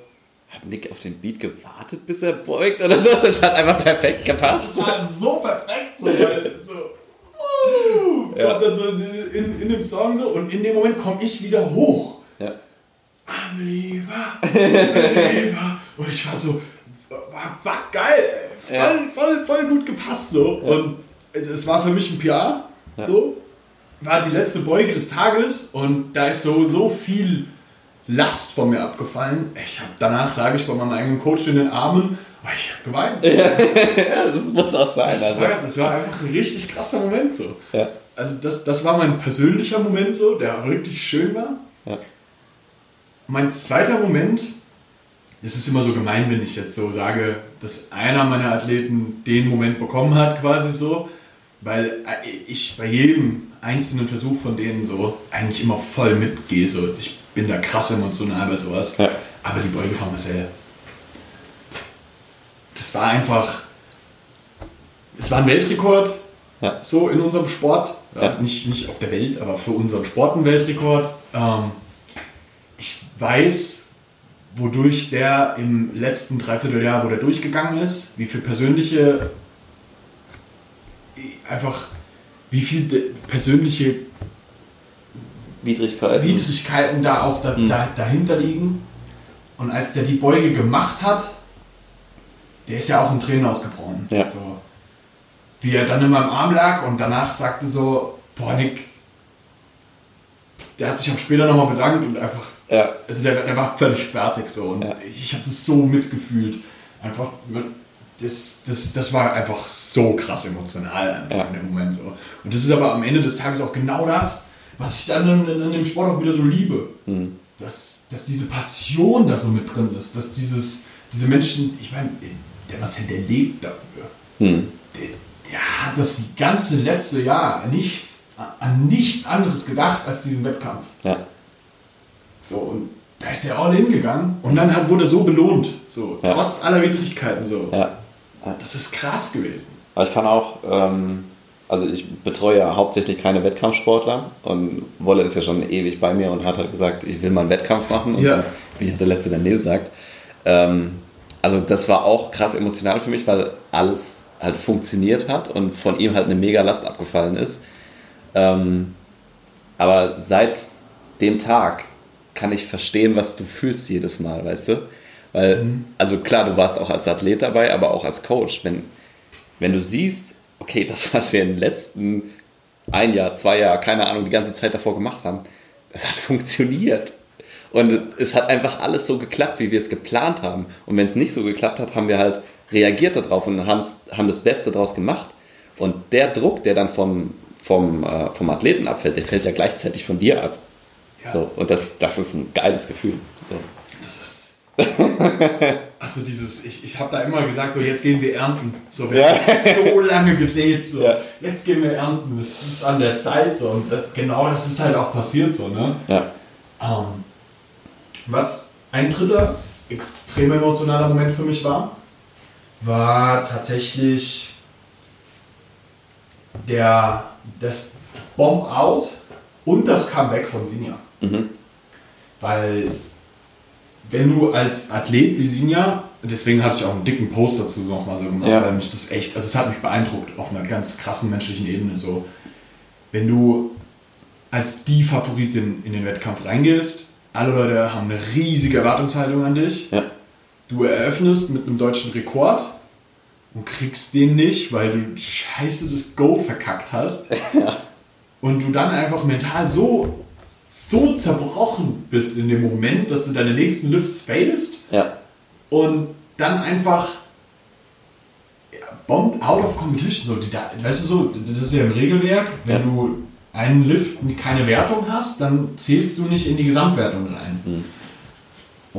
hat Nick auf den Beat gewartet, bis er beugt oder so? Das hat einfach perfekt gepasst. Das war so perfekt, so, weil so, uh, ja. kommt dann so in, in dem Song so und in dem Moment komme ich wieder hoch. Ja. Unbeliever, Unbeliever. Und ich war so, war, geil, voll, ja. voll, voll gut gepasst so. Ja. Und es war für mich ein PR, ja. so. War die letzte Beuge des Tages und da ist so, so viel Last von mir abgefallen. Ich habe danach lag ich bei meinem eigenen Coach in den Armen. Oh, ich habe geweint. ja, das muss auch sein. Das, also. war, das war einfach ein richtig krasser Moment so. Ja. Also das, das war mein persönlicher Moment so, der wirklich schön war. Ja. Mein zweiter Moment, es ist immer so gemein, wenn ich jetzt so sage, dass einer meiner Athleten den Moment bekommen hat, quasi so, weil ich bei jedem einzelnen Versuch von denen so eigentlich immer voll mitgehe. So. Ich bin da krass emotional bei sowas. Ja. Aber die Beuge von Marcel, das war einfach, es war ein Weltrekord, ja. so in unserem Sport. Ja, nicht, nicht auf der Welt, aber für unseren Sport ein Weltrekord. Ähm, ich weiß, wodurch der im letzten Dreivierteljahr, wo der durchgegangen ist, wie viel persönliche, einfach, wie viel persönliche Widrigkeiten, Widrigkeiten da auch da, mhm. da, dahinter liegen. Und als der die Beuge gemacht hat, der ist ja auch in Tränen ausgebrochen. Ja. Also, wie er dann in meinem Arm lag und danach sagte so, boah Nick, der hat sich auch später nochmal bedankt und einfach, ja. also der, der war völlig fertig so. Und ja. ich habe das so mitgefühlt. Einfach, das, das, das war einfach so krass emotional ja. in dem Moment so. Und das ist aber am Ende des Tages auch genau das, was ich dann in, in, dem Sport auch wieder so liebe. Mhm. Dass, dass diese Passion da so mit drin ist, dass dieses, diese Menschen, ich meine, der Marcel, der lebt dafür. Mhm. Der, der, hat das ganze letzte Jahr nichts, an nichts anderes gedacht als diesen Wettkampf. Ja. So, und da ist der all in gegangen und dann hat, wurde so belohnt. So, ja. trotz aller Widrigkeiten so. Ja. Das ist krass gewesen. Aber ich kann auch ähm, also ich betreue ja hauptsächlich keine Wettkampfsportler und Wolle ist ja schon ewig bei mir und hat halt gesagt, ich will mal einen Wettkampf machen. Und ja. wie der letzte der Neil sagt. Ähm, also das war auch krass emotional für mich, weil alles halt funktioniert hat und von ihm halt eine mega Last abgefallen ist. Ähm, aber seit dem Tag kann ich verstehen, was du fühlst jedes Mal, weißt du? Weil, mhm. also klar, du warst auch als Athlet dabei, aber auch als Coach. Wenn, wenn du siehst, okay, das, was wir im letzten ein Jahr, zwei Jahr, keine Ahnung, die ganze Zeit davor gemacht haben, das hat funktioniert. Und es hat einfach alles so geklappt, wie wir es geplant haben. Und wenn es nicht so geklappt hat, haben wir halt reagiert darauf und haben das Beste daraus gemacht. Und der Druck, der dann vom, vom, äh, vom Athleten abfällt, der fällt ja gleichzeitig von dir ab. Ja. So, und das, das ist ein geiles Gefühl. So. Das ist also dieses, ich, ich habe da immer gesagt, so jetzt gehen wir ernten. So, wir ja. haben so lange gesät, so ja. jetzt gehen wir ernten. Es ist an der Zeit so und das, genau das ist halt auch passiert so. Ne? Ja. Ähm, was ein dritter extrem emotionaler Moment für mich war, war tatsächlich der, das Bomb-Out und das Comeback von Sinja. Mhm. Weil wenn du als Athlet wie Sinja, deswegen hatte ich auch einen dicken Post dazu nochmal so gemacht, Ja. weil mich das echt, also es hat mich beeindruckt auf einer ganz krassen menschlichen Ebene. So, wenn du als die Favoritin in den Wettkampf reingehst, alle Leute haben eine riesige Erwartungshaltung an dich. Ja. Du eröffnest mit einem deutschen Rekord und kriegst den nicht, weil du scheiße das Go verkackt hast. Und du dann einfach mental so, so zerbrochen bist in dem Moment, dass du deine nächsten Lifts failst Ja. und dann einfach ja, bombt out of competition. So, die, weißt du so, das ist ja im Regelwerk, wenn Ja. du einen Lift keine Wertung hast, dann zählst du nicht in die Gesamtwertung rein. Mhm.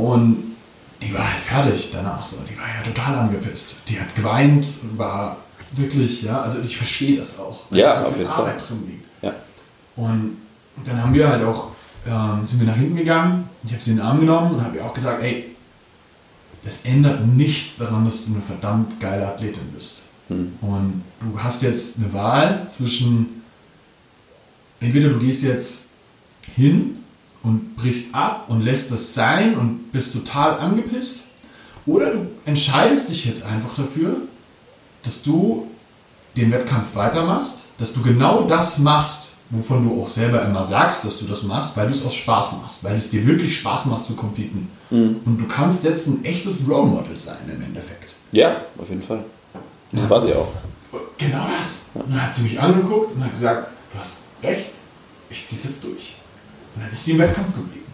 Und die war halt fertig danach so. Die war ja total angepisst. Die hat geweint und war wirklich, ja, also ich verstehe das auch. weil Ja, so auf viel jeden Fall. Arbeit drin liegt. Ja. Und dann haben wir halt auch, ähm, sind wir nach hinten gegangen. Ich habe sie in den Arm genommen und habe ihr auch gesagt, ey, das ändert nichts daran, dass du eine verdammt geile Athletin bist. Hm. Und du hast jetzt eine Wahl zwischen, entweder du gehst jetzt hin und brichst ab und lässt das sein und bist total angepisst, oder du entscheidest dich jetzt einfach dafür, dass du den Wettkampf weitermachst, dass du genau das machst, wovon du auch selber immer sagst, dass du das machst, weil du es aus Spaß machst, weil es dir wirklich Spaß macht zu competen. Und du kannst jetzt ein echtes Role Model sein im Endeffekt. Ja, auf jeden Fall. Das war sie auch. Genau das. Und dann hat sie mich angeguckt und hat gesagt, du hast recht, ich zieh's jetzt durch. Und dann ist sie im Wettkampf geblieben.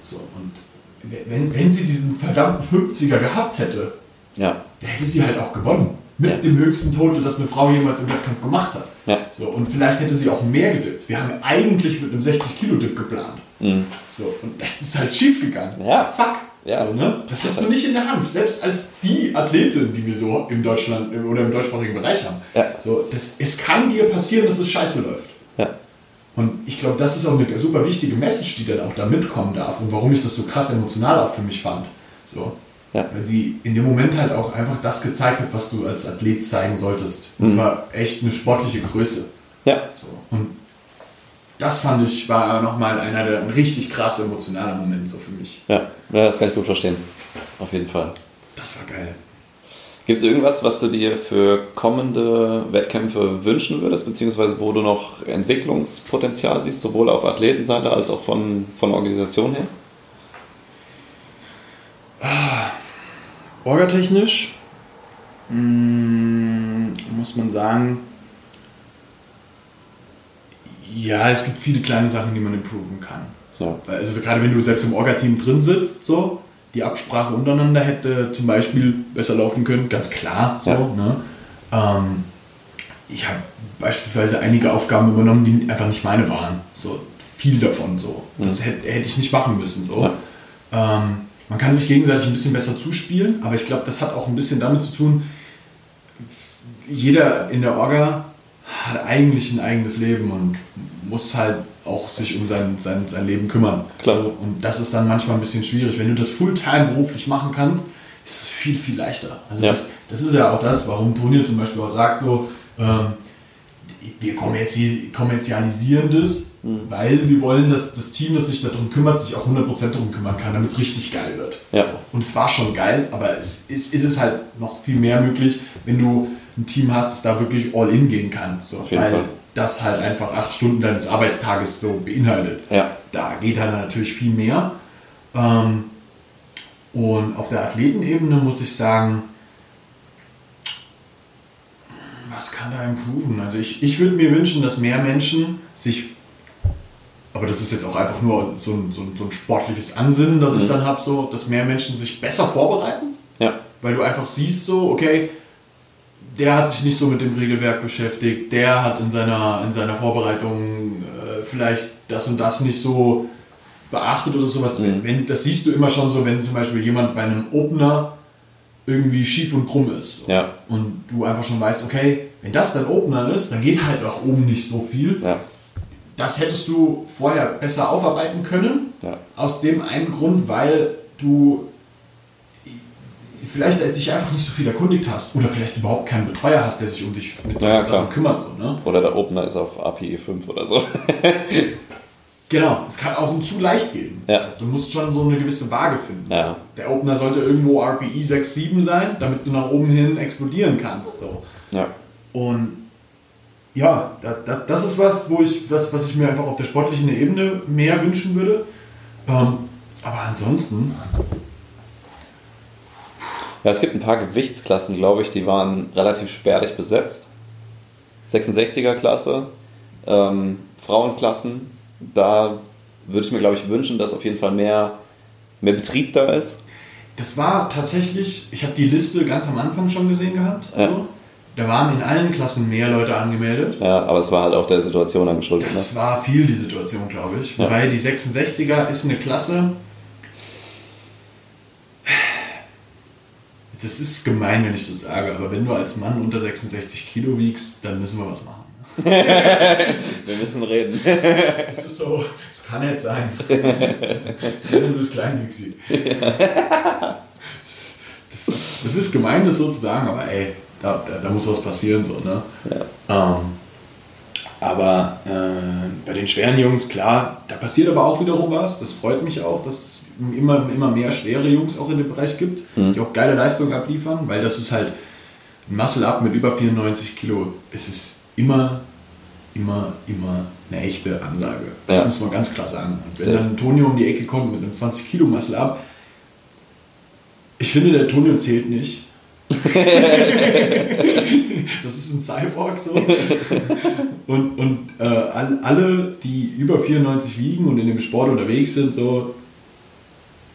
So, und wenn, wenn sie diesen verdammten 50er gehabt hätte, Ja. hätte sie halt auch gewonnen. Mit Ja. dem höchsten Total, das eine Frau jemals im Wettkampf gemacht hat. Ja. So, und vielleicht hätte sie auch mehr gedippt. Wir haben eigentlich mit einem 60-Kilo-Dip geplant. Mhm. So, und das ist halt schief gegangen. Ja. Fuck. Ja. So, ne? Das hast du nicht in der Hand. Selbst als die Athletin, die wir so im Deutschland oder im deutschsprachigen Bereich haben. So, das, es kann dir passieren, dass es scheiße läuft. Und ich glaube, das ist auch eine super wichtige Message, die dann auch da mitkommen darf und warum ich das so krass emotional auch für mich fand. So. Ja. Weil sie in dem Moment halt auch einfach das gezeigt hat, was du als Athlet zeigen solltest. Und zwar echt eine sportliche Größe. Ja. So. Und das fand ich, war nochmal einer der ein richtig krass emotionaler Moment so für mich. Ja. Ja, das kann ich gut verstehen. Auf jeden Fall. Das war geil. Gibt es irgendwas, was du dir für kommende Wettkämpfe wünschen würdest, beziehungsweise wo du noch Entwicklungspotenzial siehst, sowohl auf Athletenseite als auch von, von Organisation her? Orgatechnisch mm, muss man sagen, ja, es gibt viele kleine Sachen, die man improven kann. So, also gerade wenn du selbst im Orga-Team drin sitzt, so, die Absprache untereinander hätte zum Beispiel besser laufen können, ganz klar. So, Ja. ne? ähm, ich habe beispielsweise einige Aufgaben übernommen, die einfach nicht meine waren. So viel davon so. Das hätte, hätte ich nicht machen müssen. So. Ja. Ähm, man kann sich gegenseitig ein bisschen besser zuspielen, aber ich glaube, das hat auch ein bisschen damit zu tun, jeder in der Orga hat eigentlich ein eigenes Leben und muss halt auch sich um sein, sein, sein Leben kümmern. Klar. So, und das ist dann manchmal ein bisschen schwierig. Wenn du das Fulltime beruflich machen kannst, ist es viel, viel leichter. Also Ja. das, das ist ja auch das, warum Toni zum Beispiel auch sagt, so, ähm, wir kommerzi kommerzialisieren das, Mhm. weil wir wollen, dass das Team, das sich darum kümmert, sich auch 100% darum kümmern kann, damit es richtig geil wird. Ja. Und es war schon geil, aber es ist, ist es halt noch viel mehr möglich, wenn du ein Team hast, das da wirklich all in gehen kann. So. weil Fall. das halt einfach acht Stunden deines Arbeitstages so beinhaltet. Ja. Da geht dann natürlich viel mehr. Ähm, und auf der Athletenebene muss ich sagen, was kann da improven? Also ich, ich würde mir wünschen, dass mehr Menschen sich, aber das ist jetzt auch einfach nur so ein, so ein, so ein sportliches Ansinnen, das ich dann habe, so, dass mehr Menschen sich besser vorbereiten, Ja. weil du einfach siehst so, okay, der hat sich nicht so mit dem Regelwerk beschäftigt, der hat in seiner, in seiner Vorbereitung äh, vielleicht das und das nicht so beachtet oder sowas. Mhm. Wenn, das siehst du immer schon so, wenn zum Beispiel jemand bei einem Opener irgendwie schief und krumm ist. Ja. Und du einfach schon weißt, okay, wenn das dein Opener ist, dann geht halt nach oben nicht so viel. Ja. Das hättest du vorher besser aufarbeiten können. Ja. Aus dem einen Grund, weil du vielleicht dich einfach nicht so viel erkundigt hast oder vielleicht überhaupt keinen Betreuer hast, der sich um dich mit Ja, solchen klar. Sachen kümmert. So, ne? Oder der Opener ist auf APE 5 oder so. Genau, es kann auch ein zu leicht gehen. Ja. Du musst schon so eine gewisse Waage finden. Ja. Der Opener sollte irgendwo RPI 6, 7 sein, damit du nach oben hin explodieren kannst. So. Ja. Und ja, da, da, das ist was, wo ich, was, was ich mir einfach auf der sportlichen Ebene mehr wünschen würde. Ähm, aber ansonsten, Ja, es gibt ein paar Gewichtsklassen, glaube ich, die waren relativ spärlich besetzt. 66er Klasse, ähm, Frauenklassen, da würde ich mir, glaube ich, wünschen, dass auf jeden Fall mehr, mehr Betrieb da ist. das war tatsächlich, ich habe die Liste ganz am Anfang schon gesehen gehabt. Ja. So. Da waren in allen Klassen mehr Leute angemeldet. Ja, aber es war halt auch der Situation angeschuldet. Das Ne? war viel die Situation, glaube ich. Ja. Wobei die 66er ist eine Klasse. Das ist gemein, wenn ich das sage, aber wenn du als Mann unter 66 Kilo wiegst, dann müssen wir was machen. Wir müssen reden. Das ist so, das kann nicht sein. Selbst wenn du bist kleinwüchsig. Das ist, das ist gemein, das so zu sagen, aber ey, da, da, da muss was passieren, so, ne? Ähm, aber äh, bei den schweren Jungs, klar, da passiert aber auch wiederum was. Das freut mich auch, dass es immer, immer mehr schwere Jungs auch in dem Bereich gibt, die auch geile Leistungen abliefern, weil das ist halt ein Muscle-Up mit über 94 Kilo. Es ist immer, immer, immer eine echte Ansage. Das Ja. muss man ganz klar sagen. Und wenn Sehr. dann Tonio um die Ecke kommt mit einem 20 Kilo Muscle-Up, ich finde, der Tonio zählt nicht. das ist ein Cyborg so. Und, und äh, all- alle, die über 94 wiegen und in dem Sport unterwegs sind, so,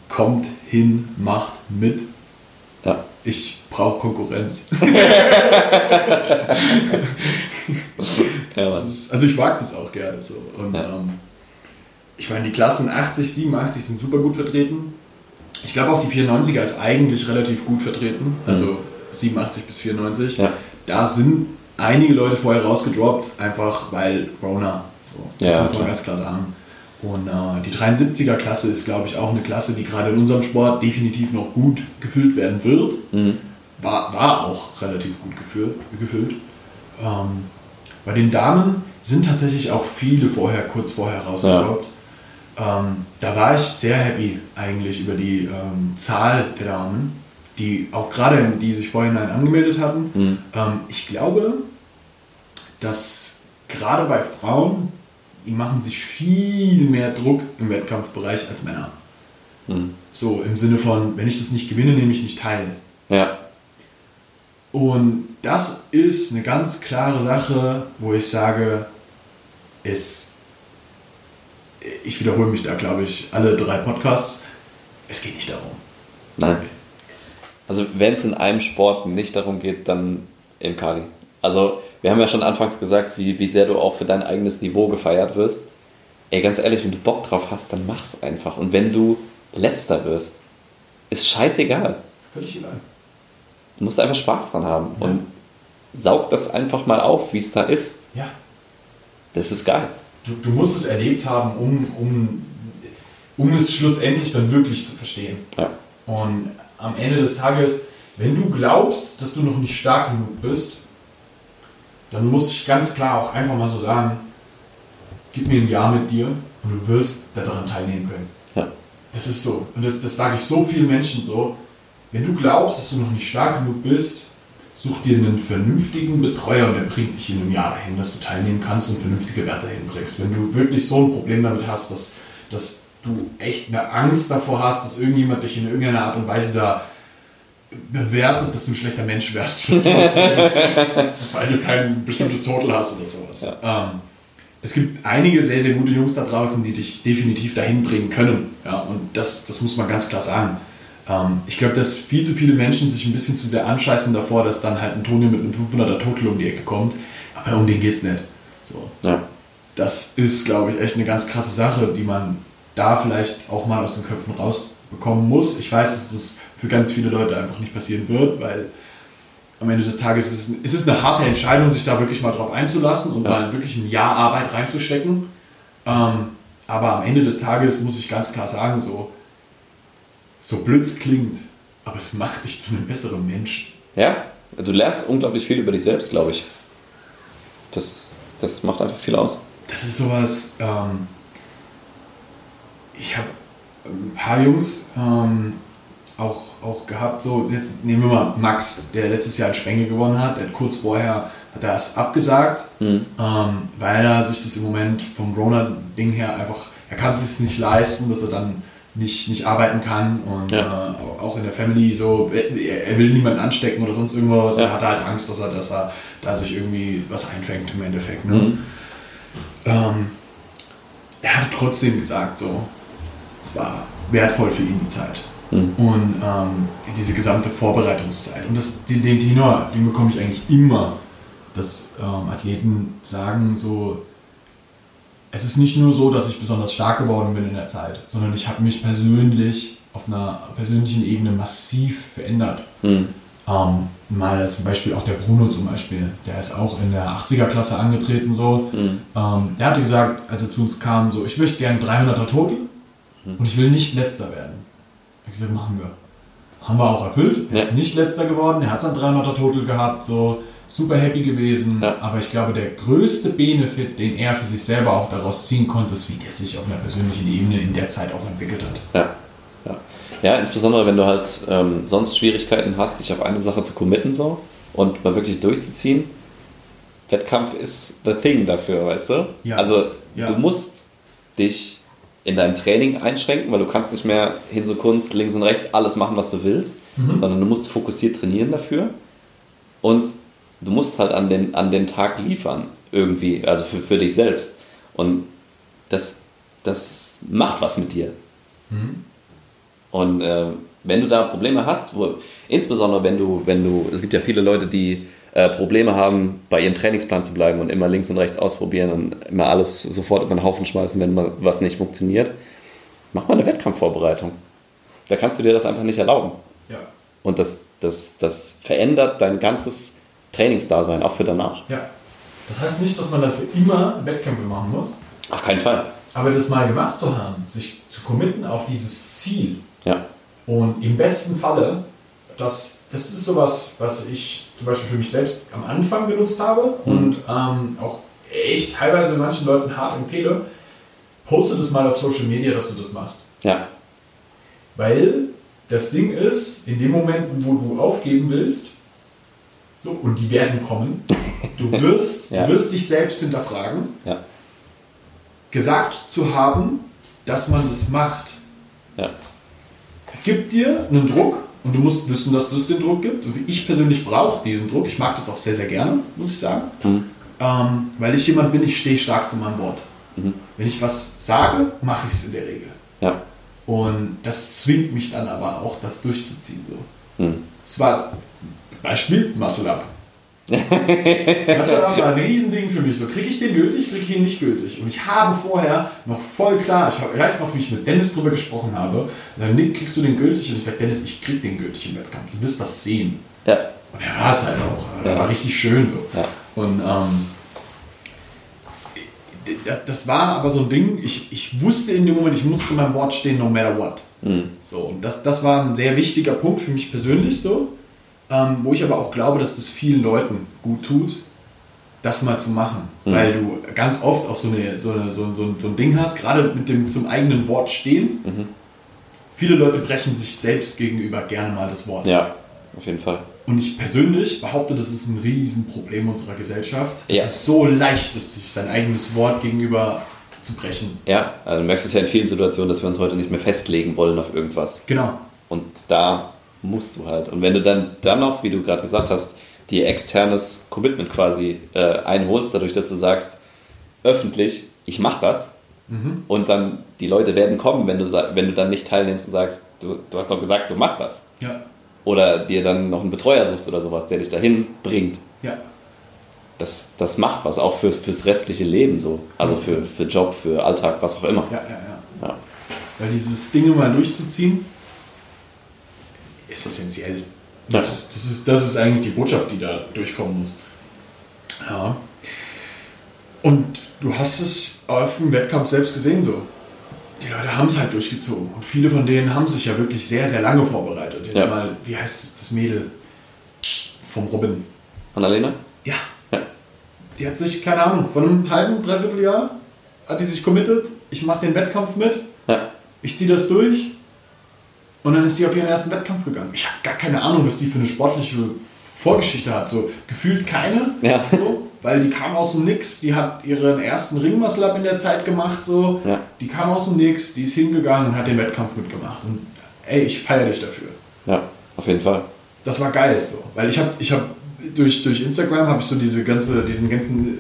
kommt hin, macht mit. Ja. Ich brauche Konkurrenz. Ja, ist, also ich mag das auch gerne so. Und, Ja. ähm, ich meine, die Klassen 80, 87 sind super gut vertreten. Ich glaube auch die 94er ist eigentlich relativ gut vertreten. Also 87 bis 94. Ja. Da sind einige Leute vorher rausgedroppt, einfach weil Rona. So, das muss man ganz klar sagen. Und äh, die 73er Klasse ist, glaube ich, auch eine Klasse, die gerade in unserem Sport definitiv noch gut gefüllt werden wird. Mhm. War, war auch relativ gut gefüllt. gefüllt. Ähm, bei den Damen sind tatsächlich auch viele vorher, kurz vorher rausgedroppt. Ähm, da war ich sehr happy eigentlich über die ähm, Zahl der Damen, die auch gerade, die sich vorhinein angemeldet hatten. Mhm. Ähm, ich glaube, dass gerade bei Frauen, die machen sich viel mehr Druck im Wettkampfbereich als Männer. Mhm. So im Sinne von, wenn ich das nicht gewinne, nehme ich nicht teil. Ja. Und das ist eine ganz klare Sache, wo ich sage, es, ich wiederhole mich da, glaube ich, alle drei Podcasts, es geht nicht darum. Nein. Also wenn es in einem Sport nicht darum geht, dann im Kali. Also wir haben ja schon anfangs gesagt, wie, wie sehr du auch für dein eigenes Niveau gefeiert wirst. Ey, ganz ehrlich, wenn du Bock drauf hast, dann mach's einfach. Und wenn du Letzter wirst, ist scheißegal. Völlig egal. Du musst einfach Spaß dran haben. Und saug das einfach mal auf, wie es da ist. Ja. Das ist geil. Du, du musst es erlebt haben, um, um, um es schlussendlich dann wirklich zu verstehen. Ja. Und am Ende des Tages, wenn du glaubst, dass du noch nicht stark genug bist, dann muss ich ganz klar auch einfach mal so sagen, gib mir ein Jahr mit dir und du wirst daran teilnehmen können. Ja. Das ist so. Und das, das sage ich so vielen Menschen so. Wenn du glaubst, dass du noch nicht stark genug bist, such dir einen vernünftigen Betreuer und der bringt dich in einem Jahr dahin, dass du teilnehmen kannst und vernünftige Werte hinbringst. Wenn du wirklich so ein Problem damit hast, dass, dass du echt eine Angst davor hast, dass irgendjemand dich in irgendeiner Art und Weise da bewertet, dass du ein schlechter Mensch wärst, oder sowas, weil, du kein bestimmtes Total hast oder sowas. Ähm, es gibt einige sehr, sehr gute Jungs da draußen, die dich definitiv dahin bringen können. Ja, und das, das muss man ganz klar sagen. Ähm, ich glaube, dass viel zu viele Menschen sich ein bisschen zu sehr anscheißen davor, dass dann halt ein Toni mit einem 500er Total um die Ecke kommt. Aber um den geht's nicht. So. Ja. Das ist, glaube ich, echt eine ganz krasse Sache, die man da vielleicht auch mal aus den Köpfen rausbekommen muss. Ich weiß, dass es für ganz viele Leute einfach nicht passieren wird, weil am Ende des Tages ist es, es ist eine harte Entscheidung, sich da wirklich mal drauf einzulassen und Ja. mal wirklich ein Jahr Arbeit reinzustecken. Ähm, aber am Ende des Tages muss ich ganz klar sagen, so, so blöd es klingt, aber es macht dich zu einem besseren Menschen. Ja, du lernst unglaublich viel über dich selbst, glaube ich. Das, das macht einfach viel aus. Das ist sowas, ähm, ich habe ein paar Jungs ähm, auch, auch gehabt, so, jetzt nehmen wir mal Max, der letztes Jahr in Spenge gewonnen hat, der hat kurz vorher hat er es abgesagt, mhm. ähm, weil er sich das im Moment vom Rona-Ding her einfach, er kann es sich nicht leisten, dass er dann nicht, nicht arbeiten kann und ja. äh, auch in der Family so, er will niemanden anstecken oder sonst irgendwas, ja. er hat halt Angst, dass er, dass er da sich irgendwie was einfängt im Endeffekt. Ne? Mhm. Ähm, er hat trotzdem gesagt, so, es war wertvoll für ihn die Zeit. Mhm. Und ähm, diese gesamte Vorbereitungszeit. Und das, den, den Tenor, den bekomme ich eigentlich immer, dass ähm, Athleten sagen so, es ist nicht nur so, dass ich besonders stark geworden bin in der Zeit, sondern ich habe mich persönlich auf einer persönlichen Ebene massiv verändert. Mhm. Ähm, mal zum Beispiel auch der Bruno zum Beispiel, der ist auch in der 80er-Klasse angetreten so. Mhm. Ähm, der hatte gesagt, als er zu uns kam, so, ich möchte gerne 300er Total mhm. und ich will nicht letzter werden. Ich gesagt, machen wir. Haben wir auch erfüllt. Er ja. ist nicht letzter geworden, er hat sein 300er Total gehabt, so super happy gewesen. Ja. Aber ich glaube, der größte Benefit, den er für sich selber auch daraus ziehen konnte, ist, wie der sich auf einer persönlichen Ebene in der Zeit auch entwickelt hat. Ja, ja. ja insbesondere wenn du halt ähm, sonst Schwierigkeiten hast, dich auf eine Sache zu committen so und mal wirklich durchzuziehen. Wettkampf ist the thing dafür, weißt du? Ja. Also ja. du musst dich in deinem Training einschränken, weil du kannst nicht mehr hin so Kunst, links und rechts alles machen, was du willst, mhm. sondern du musst fokussiert trainieren dafür. Und du musst halt an den, an den Tag liefern, irgendwie, also für, für dich selbst. Und das, das macht was mit dir. Mhm. Und äh, wenn du da Probleme hast, wo, insbesondere wenn du, wenn du, es gibt ja viele Leute, die äh, Probleme haben, bei ihrem Trainingsplan zu bleiben und immer links und rechts ausprobieren und immer alles sofort über den Haufen schmeißen, wenn mal was nicht funktioniert, mach mal eine Wettkampfvorbereitung. Da kannst du dir das einfach nicht erlauben. Ja. Und das, das, das verändert dein ganzes Trainingsdasein, auch für danach. Ja. Das heißt nicht, dass man dafür immer Wettkämpfe machen muss. Auf keinen Fall. Aber das mal gemacht zu haben, sich zu committen auf dieses Ziel. Ja. Und im besten Falle, das, das ist sowas, was ich zum Beispiel für mich selbst am Anfang genutzt habe mhm. und ähm, auch echt teilweise manchen Leuten hart empfehle, poste das mal auf Social Media, dass du das machst. Ja. Weil das Ding ist, in dem Moment, wo du aufgeben willst, so, und die werden kommen. Du wirst, ja. du wirst dich selbst hinterfragen. Ja. Gesagt zu haben, dass man das macht, ja. gibt dir einen Druck und du musst wissen, dass es den Druck gibt. Und ich persönlich brauche diesen Druck. Ich mag das auch sehr, sehr gerne, muss ich sagen. Mhm. Ähm, weil ich jemand bin, ich stehe stark zu meinem Wort. Mhm. Wenn ich was sage, mache ich es in der Regel. Ja. Und das zwingt mich dann aber auch, das durchzuziehen. So. Mhm. Es war Beispiel Muscle Up. Muscle Up war ein Riesending für mich. So, kriege ich den gültig, kriege ich ihn nicht gültig. Und ich habe vorher noch voll klar, ich weiß noch, wie ich mit Dennis drüber gesprochen habe. dann, Nick, kriegst du den gültig? Und ich sage, Dennis, ich krieg den gültig im Wettkampf. Du wirst das sehen. Ja. Und er war es halt auch. Er war richtig schön so. Ja. Und ähm, das war aber so ein Ding, ich, ich wusste in dem Moment, ich muss zu meinem Wort stehen, no matter what. Mhm. So, und das, das war ein sehr wichtiger Punkt für mich persönlich so ähm, wo ich aber auch glaube, dass das vielen Leuten gut tut, das mal zu machen. Mhm. Weil du ganz oft auch so, eine, so, eine, so, so, so ein Ding hast, gerade mit dem zum eigenen Wort stehen. Mhm. Viele Leute brechen sich selbst gegenüber gerne mal das Wort. Ja, auf jeden Fall. Und ich persönlich behaupte, das ist ein Riesenproblem unserer Gesellschaft. Ja. Es ist so leicht, es sich sein eigenes Wort gegenüber zu brechen. Ja, also du merkst es ja in vielen Situationen, dass wir uns heute nicht mehr festlegen wollen auf irgendwas. Genau. Und da musst du halt. Und wenn du dann, dann noch, wie du gerade gesagt hast, dir externes Commitment quasi äh, einholst, dadurch, dass du sagst, öffentlich, ich mache das, mhm. und dann die Leute werden kommen, wenn du, wenn du dann nicht teilnimmst und sagst, du, du hast doch gesagt, du machst das. Ja. Oder dir dann noch einen Betreuer suchst oder sowas, der dich dahin bringt. Ja. Das, das macht was, auch für, fürs restliche Leben so. Also für, für Job, für Alltag, was auch immer. Ja, ja, ja. ja. Weil dieses Dinge mal durchzuziehen, ist essentiell. Das, das, ist, das ist eigentlich die Botschaft, die da durchkommen muss. Ja. Und du hast es auf dem Wettkampf selbst gesehen so. Die Leute haben es halt durchgezogen. Und viele von denen haben sich ja wirklich sehr, sehr lange vorbereitet. Jetzt ja. mal, wie heißt das Mädel vom Robin? Annalena? Ja. ja. Die hat sich, keine Ahnung, von einem halben, dreiviertel Jahr hat die sich committed, ich mache den Wettkampf mit. Ja. ich ziehe das durch und dann ist sie auf ihren ersten Wettkampf gegangen. Ich habe gar keine Ahnung, was die für eine sportliche Vorgeschichte hat. So gefühlt keine. Ja. So, weil die kam aus dem Nix. Die hat ihren ersten Ringmuscle Up in der Zeit gemacht. So. Ja. Die kam aus dem Nix, die ist hingegangen und hat den Wettkampf mitgemacht. Und ey, ich feiere dich dafür. Ja, auf jeden Fall. Das war geil so. Weil ich habe ich hab durch, durch Instagram habe ich so diese ganze, diesen ganzen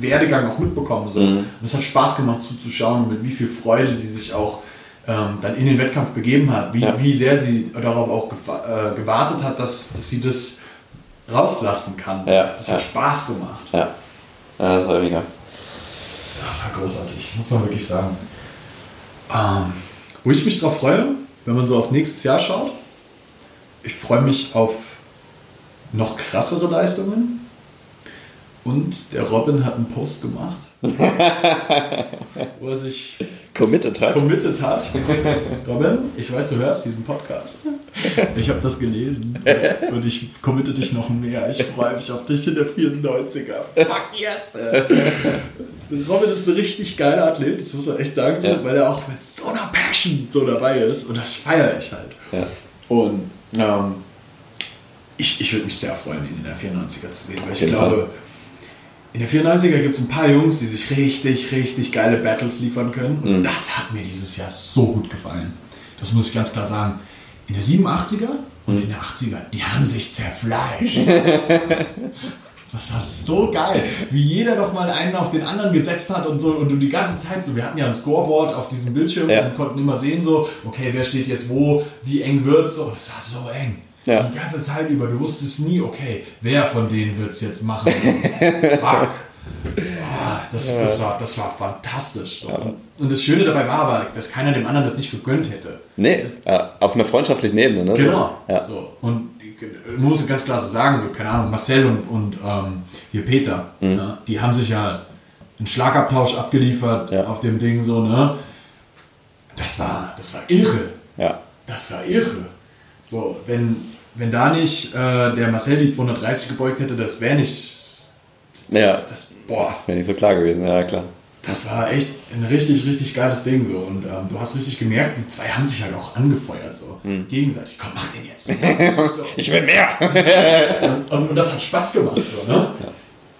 Werdegang auch mitbekommen. So. Mhm. Und es hat Spaß gemacht zuzuschauen, mit wie viel Freude die sich auch ähm, dann in den Wettkampf begeben hat. Wie, Ja. wie sehr sie darauf auch äh, gewartet hat, dass, dass sie das rauslassen kann. Ja, Das hat Spaß gemacht. Ja. ja das war mega. Das war großartig, muss man wirklich sagen. Ähm, wo ich mich drauf freue, wenn man so auf nächstes Jahr schaut, ich freue mich auf noch krassere Leistungen. Und der Robin hat einen Post gemacht, wo er sich Committed hat. committed hat. Robin, ich weiß, du hörst diesen Podcast. Ich habe das gelesen und ich committe dich noch mehr. Ich freue mich auf dich in der 94er. Fuck yes! Robin ist ein richtig geiler Athlet, das muss man echt sagen, so, Ja. weil er auch mit so einer Passion so dabei ist und das feiere ich halt. ja. Und ähm, ich, ich würde mich sehr freuen, ihn in der 94er zu sehen, weil ich jeden glaube, in der 94er gibt es ein paar Jungs, die sich richtig, richtig geile Battles liefern können. Und Mhm. das hat mir dieses Jahr so gut gefallen. Das muss ich ganz klar sagen. In der 87er und in der 80er, die haben sich zerfleischt. Das war so geil, wie jeder noch mal einen auf den anderen gesetzt hat und so und du die ganze Zeit so, wir hatten ja ein Scoreboard auf diesem Bildschirm Ja. und konnten immer sehen so, okay, wer steht jetzt wo, wie eng wird's so, das war so eng. Ja. Die ganze Zeit über, du wusstest nie, okay, wer von denen wird's jetzt machen. Fuck. Ah, das, das, war, das war fantastisch. So. Und, und das Schöne dabei war aber, dass keiner dem anderen das nicht gegönnt hätte. Nee, äh, auf einer freundschaftlichen Ebene, ne? Genau. Ja. So. Und man muss ganz klar so sagen, so, keine Ahnung, Marcel und, und ähm, hier Peter, Mhm. ja, die haben sich ja einen Schlagabtausch abgeliefert Ja. auf dem Ding so, ne? Das war, das war irre. ja. Das war irre. So, wenn, wenn da nicht äh, der Marcel die 230 gebeugt hätte, das wäre nicht. Ja, Das, boah, wäre nicht so klar gewesen, ja klar. das war echt ein richtig, richtig geiles Ding so. Und ähm, du hast richtig gemerkt, die zwei haben sich halt auch angefeuert so. Mhm. Gegenseitig. Komm, mach den jetzt. so. Ich will mehr! Und, und das hat Spaß gemacht so, ne?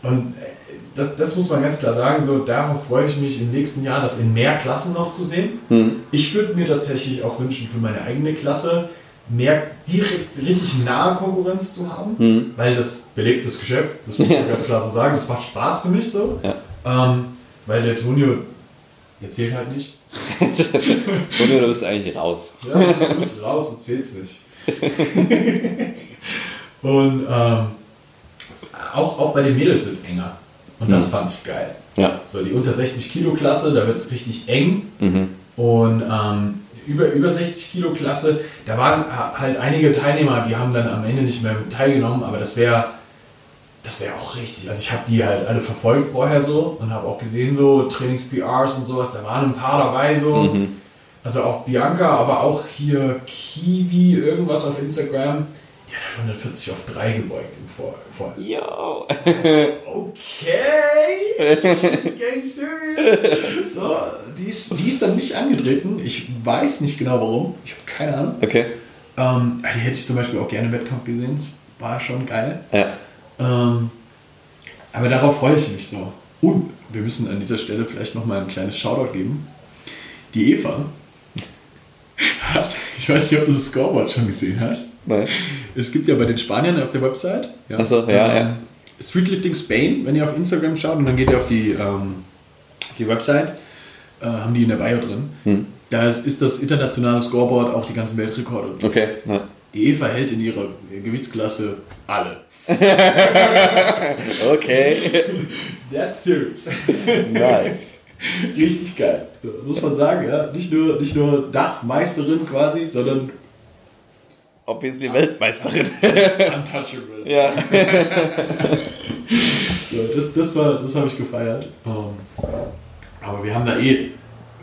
Und äh, das, das muss man ganz klar sagen, so darauf freue ich mich im nächsten Jahr, das in mehr Klassen noch zu sehen. Ich würde mir tatsächlich auch wünschen, für meine eigene Klasse mehr direkt richtig nahe Konkurrenz zu haben, weil das belebt das Geschäft, das muss man ganz klar so sagen. Das macht Spaß für mich so, Ja. ähm, weil der Tonio, der zählt halt nicht. Und du bist eigentlich raus. Ja, du bist raus und zählst nicht. und ähm, auch, auch bei den Mädels wird es enger. Und das fand ich geil. Ja. So, die unter 60 Kilo Klasse, da wird es richtig eng. Und ähm, über, über 60 Kilo Klasse, da waren ha- halt einige Teilnehmer, die haben dann am Ende nicht mehr teilgenommen, aber das wäre das wäre auch richtig. Also ich habe die halt alle verfolgt vorher so und habe auch gesehen so Trainings-PRs und sowas, da waren ein paar dabei so. Also auch Bianca, aber auch hier Kiwi, irgendwas auf Instagram. Halt 140 auf 3 gebeugt im Vor. Vor Jo. Okay, it's getting serious. So, die ist, die ist dann nicht angetreten. Ich weiß nicht genau warum. Ich habe keine Ahnung. Okay. Ähm, die hätte ich zum Beispiel auch gerne im Wettkampf gesehen. Das war schon geil. Ja. Ähm, aber darauf freue ich mich so. Und wir müssen an dieser Stelle vielleicht nochmal ein kleines Shoutout geben. Die Eva hat, ich weiß nicht, ob du das Scoreboard schon gesehen hast. Nein. Es gibt ja bei den Spaniern auf der Website. Ja, Ach so, ja, ja. Streetlifting Spain, wenn ihr auf Instagram schaut und dann geht ihr auf die, ähm, die Website, äh, haben die in der Bio drin. Hm. Da ist, ist das internationale Scoreboard auch die ganzen Weltrekorde. Okay. Ja. Die Eva hält in ihrer Gewichtsklasse alle. Okay. That's serious. Nice. Richtig geil. Muss man sagen, ja. Nicht nur, nicht nur Dachmeisterin quasi, sondern Obviously Weltmeisterin. untouchable. ja. So, das, das, war- das habe ich gefeiert. Ähm, aber wir haben da eh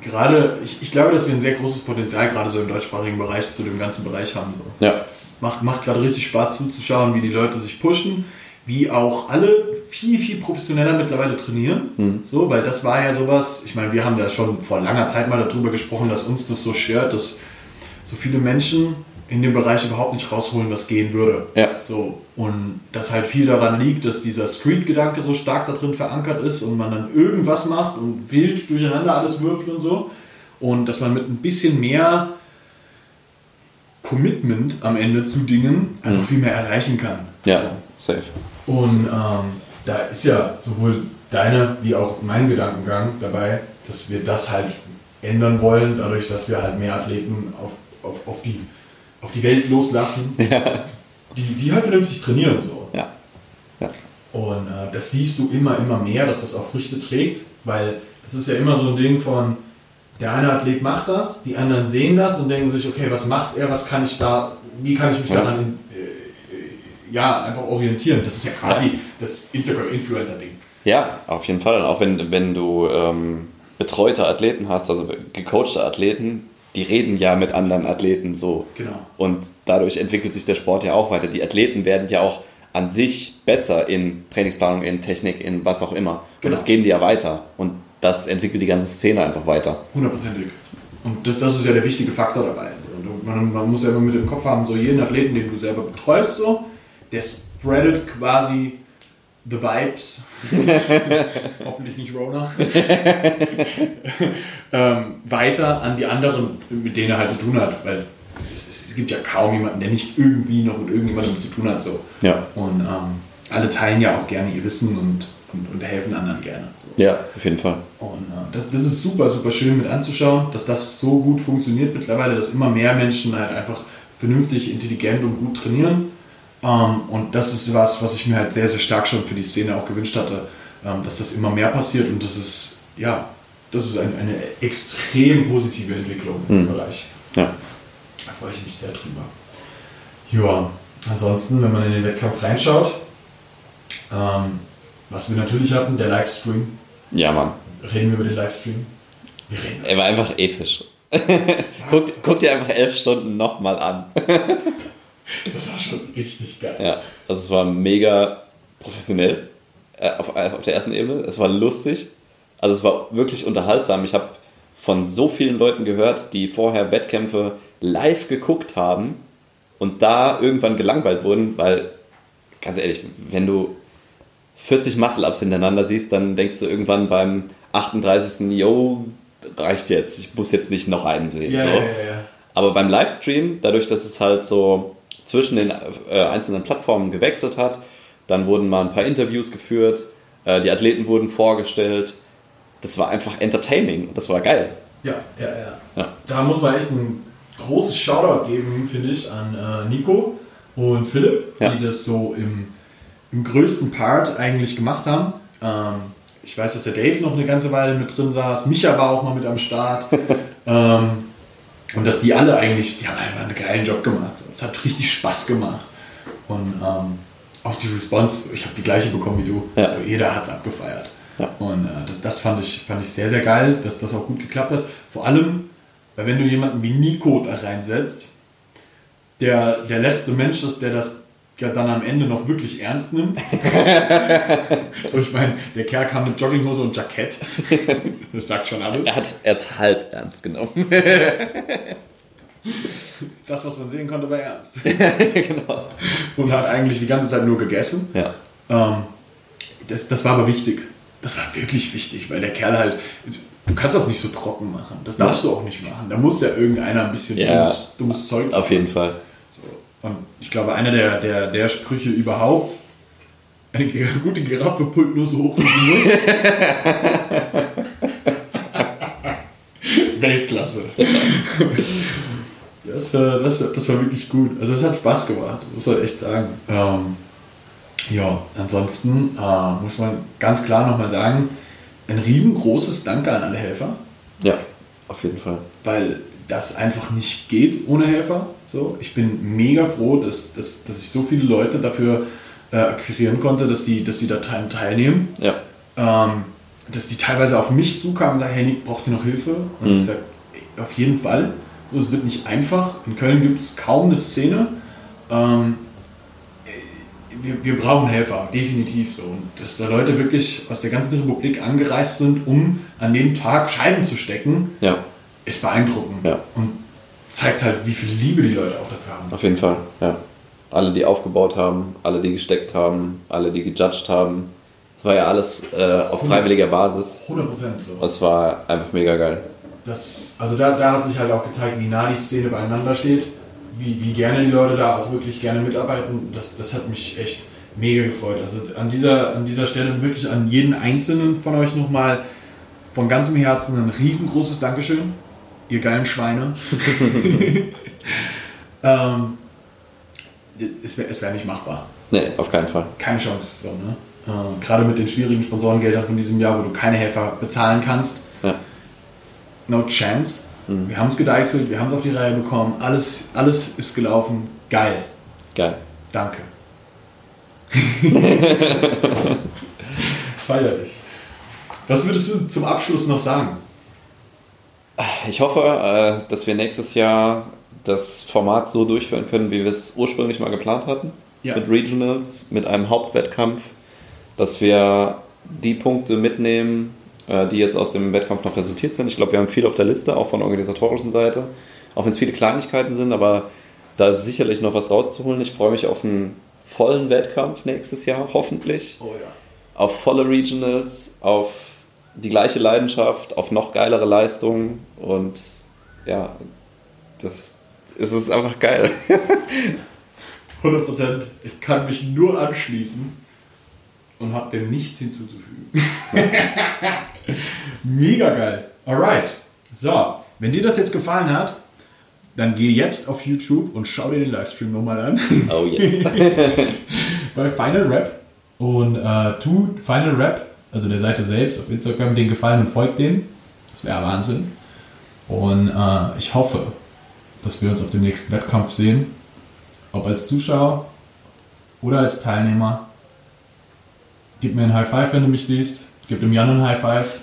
gerade, ich, ich glaube, dass wir ein sehr großes Potenzial gerade so im deutschsprachigen Bereich zu dem ganzen Bereich haben. So. Ja. Macht, macht gerade richtig Spaß zuzuschauen, wie die Leute sich pushen. Wie auch alle viel, viel professioneller mittlerweile trainieren. Mhm. So, weil das war ja sowas, ich meine, wir haben ja schon vor langer Zeit mal darüber gesprochen, dass uns das so stört, dass so viele Menschen in dem Bereich überhaupt nicht rausholen, was gehen würde. Ja. So, und das halt viel daran liegt, dass dieser Street-Gedanke so stark da drin verankert ist und man dann irgendwas macht und wild durcheinander alles würfelt und so. Und dass man mit ein bisschen mehr Commitment am Ende zu Dingen einfach viel mehr erreichen kann. Ja, safe. Und ähm, da ist ja sowohl deine wie auch mein Gedankengang dabei, dass wir das halt ändern wollen, dadurch, dass wir halt mehr Athleten auf, auf, auf, die, auf die Welt loslassen, Ja. die, die halt vernünftig trainieren. So. Ja. Ja. Und äh, das siehst du immer, immer mehr, dass das auch Früchte trägt, weil das ist ja immer so ein Ding von, der eine Athlet macht das, die anderen sehen das und denken sich, okay, was macht er, was kann ich da, wie kann ich mich Ja. daran ja, einfach orientieren. Das ist ja quasi das Instagram-Influencer-Ding. Ja, auf jeden Fall. Und auch wenn, wenn du ähm, betreute Athleten hast, also gecoachte Athleten, die reden ja mit anderen Athleten so. Genau. Und dadurch entwickelt sich der Sport ja auch weiter. Die Athleten werden ja auch an sich besser in Trainingsplanung, in Technik, in was auch immer. Und Genau. das geben die ja weiter. Und das entwickelt die ganze Szene einfach weiter. Hundertprozentig. Und das, das ist ja der wichtige Faktor dabei. Also Man, man muss ja immer mit im Kopf haben, so jeden Athleten, den du selber betreust, so, der spreadet quasi the vibes. Hoffentlich nicht Rona. ähm, weiter an die anderen, mit denen er halt zu tun hat. Weil es, es gibt ja kaum jemanden, der nicht irgendwie noch mit irgendjemandem zu tun hat. So. Ja. Und ähm, alle teilen ja auch gerne ihr Wissen und, und, und helfen anderen gerne. So. Ja, auf jeden Fall. Und äh, das, das ist super, super schön mit anzuschauen, dass das so gut funktioniert mittlerweile, dass immer mehr Menschen halt einfach vernünftig, intelligent und gut trainieren. Ähm, und das ist was, was ich mir halt sehr, sehr stark schon für die Szene auch gewünscht hatte, ähm, dass das immer mehr passiert und das ist, ja, das ist ein, eine extrem positive Entwicklung im Bereich. Ja. Da freue ich mich sehr drüber. Ja, ansonsten, wenn man in den Wettkampf reinschaut, ähm, was wir natürlich hatten, der Livestream. Ja, Mann. Reden wir über den Livestream? Wir reden. Er war einfach episch. guck, guck dir einfach elf Stunden nochmal an. Das war schon richtig geil. Ja, also es war mega professionell äh, auf, auf der ersten Ebene. Es war lustig. Also es war wirklich unterhaltsam. Ich habe von so vielen Leuten gehört, die vorher Wettkämpfe live geguckt haben und da irgendwann gelangweilt wurden, weil, ganz ehrlich, wenn du 40 Muscle-Ups hintereinander siehst, dann denkst du irgendwann beim 38. Yo, reicht jetzt, ich muss jetzt nicht noch einen sehen. Ja, so. ja, ja. Aber beim Livestream, dadurch, dass es halt so zwischen den äh, einzelnen Plattformen gewechselt hat, dann wurden mal ein paar Interviews geführt, äh, die Athleten wurden vorgestellt. Das war einfach entertaining. Das war geil. Ja, ja, ja. Ja. Da muss man echt ein großes Shoutout geben, finde ich, an äh, Nico und Philipp, Ja. die das so im, im größten Part eigentlich gemacht haben. Ähm, ich weiß, dass der Dave noch eine ganze Weile mit drin saß. Micha war auch mal mit am Start. ähm, und dass die alle eigentlich, die haben einfach einen geilen Job gemacht. Es hat richtig Spaß gemacht. Und ähm, auch die Response, ich habe die gleiche bekommen wie du. Ja. Also jeder hat es abgefeiert. Ja. Und äh, das fand ich, fand ich sehr, sehr geil, dass das auch gut geklappt hat. Vor allem, weil wenn du jemanden wie Nico da reinsetzt, der der letzte Mensch ist, der das ja dann am Ende noch wirklich ernst nimmt. so, ich meine, der Kerl kam mit Jogginghose und Jackett. Das sagt schon alles. Er hat es halb ernst genommen. Das, was man sehen konnte, war ernst. genau. Und hat eigentlich die ganze Zeit nur gegessen. Ja. Ähm, das, das war aber wichtig. Das war wirklich wichtig, weil der Kerl halt, du kannst das nicht so trocken machen. Das darfst du auch nicht machen. Da muss ja irgendeiner ein bisschen Ja. dummes, dummes Zeug Auf jeden Fall. So. Und ich glaube, einer der, der, der Sprüche überhaupt, eine gute Giraffe pullt nur so hoch, wie sie muss. Weltklasse. Das, äh, das, das war wirklich gut. Also es hat Spaß gemacht, muss man echt sagen. Ähm, ja, ansonsten äh, muss man ganz klar nochmal sagen, ein riesengroßes Danke an alle Helfer Ja, auf jeden Fall. weil das einfach nicht geht ohne Helfer. So, ich bin mega froh, dass, dass, dass ich so viele Leute dafür äh, akquirieren konnte, dass die, dass die da teil- teilnehmen. Ja. Ähm, dass die teilweise auf mich zukamen und sagen, hey Nick, braucht ihr noch Hilfe? Und ich sage, auf jeden Fall. Es wird nicht einfach. In Köln gibt es kaum eine Szene. Ähm, wir, wir brauchen Helfer, definitiv so. Und dass da Leute wirklich aus der ganzen Republik angereist sind, um an dem Tag Scheiben zu stecken, Ja, ist beeindruckend. Ja. Und zeigt halt, wie viel Liebe die Leute auch dafür haben. auf jeden Fall. Ja. Alle, die aufgebaut haben, alle, die gesteckt haben, alle, die gejudged haben. Das war ja alles äh, auf freiwilliger Basis. 100 Prozent so. Es war einfach mega geil. Das, also da, da hat sich halt auch gezeigt, wie nah die Szene beieinander steht, wie, wie gerne die Leute da auch wirklich gerne mitarbeiten. Das, das hat mich echt mega gefreut. Also an dieser, an dieser Stelle wirklich an jeden Einzelnen von euch nochmal von ganzem Herzen ein riesengroßes Dankeschön. Ihr geilen Schweine. ähm, es wäre wär nicht machbar. Nee, auf keinen Fall. Keine Chance. So, ne? ähm, gerade mit den schwierigen Sponsorengeldern von diesem Jahr, wo du keine Helfer bezahlen kannst. Ja. No chance. Wir haben es gedeichselt, wir haben es auf die Reihe bekommen, alles, alles ist gelaufen. Geil. Geil. Danke. Feierlich. Was würdest du zum Abschluss noch sagen? Ich hoffe, äh, dass wir nächstes Jahr das Format so durchführen können, wie wir es ursprünglich mal geplant hatten. Ja. Mit Regionals, mit einem Hauptwettkampf, dass wir die Punkte mitnehmen, äh, die jetzt aus dem Wettkampf noch resultiert sind. Ich glaube, wir haben viel auf der Liste, auch von organisatorischen Seite. Auch wenn es viele Kleinigkeiten sind, aber da ist sicherlich noch was rauszuholen. Ich freue mich auf einen vollen Wettkampf nächstes Jahr, hoffentlich. Oh ja. Auf volle Regionals, auf die gleiche Leidenschaft, auf noch geilere Leistungen und ja, das es ist einfach geil. 100 Prozent. Ich kann mich nur anschließen und habe dem nichts hinzuzufügen. Mega geil. Alright. So, wenn dir das jetzt gefallen hat, dann geh jetzt auf YouTube und schau dir den Livestream nochmal an. Oh yes. bei Final Rap und äh, tu Final Rap, also der Seite selbst auf Instagram, den gefallen und folgt denen. Das wäre Wahnsinn. Und äh, ich hoffe, dass wir uns auf dem nächsten Wettkampf sehen. Ob als Zuschauer oder als Teilnehmer. Gib mir ein High Five, wenn du mich siehst. Gib dem Jan ein High Five.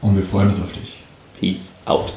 Und wir freuen uns auf dich. Peace out.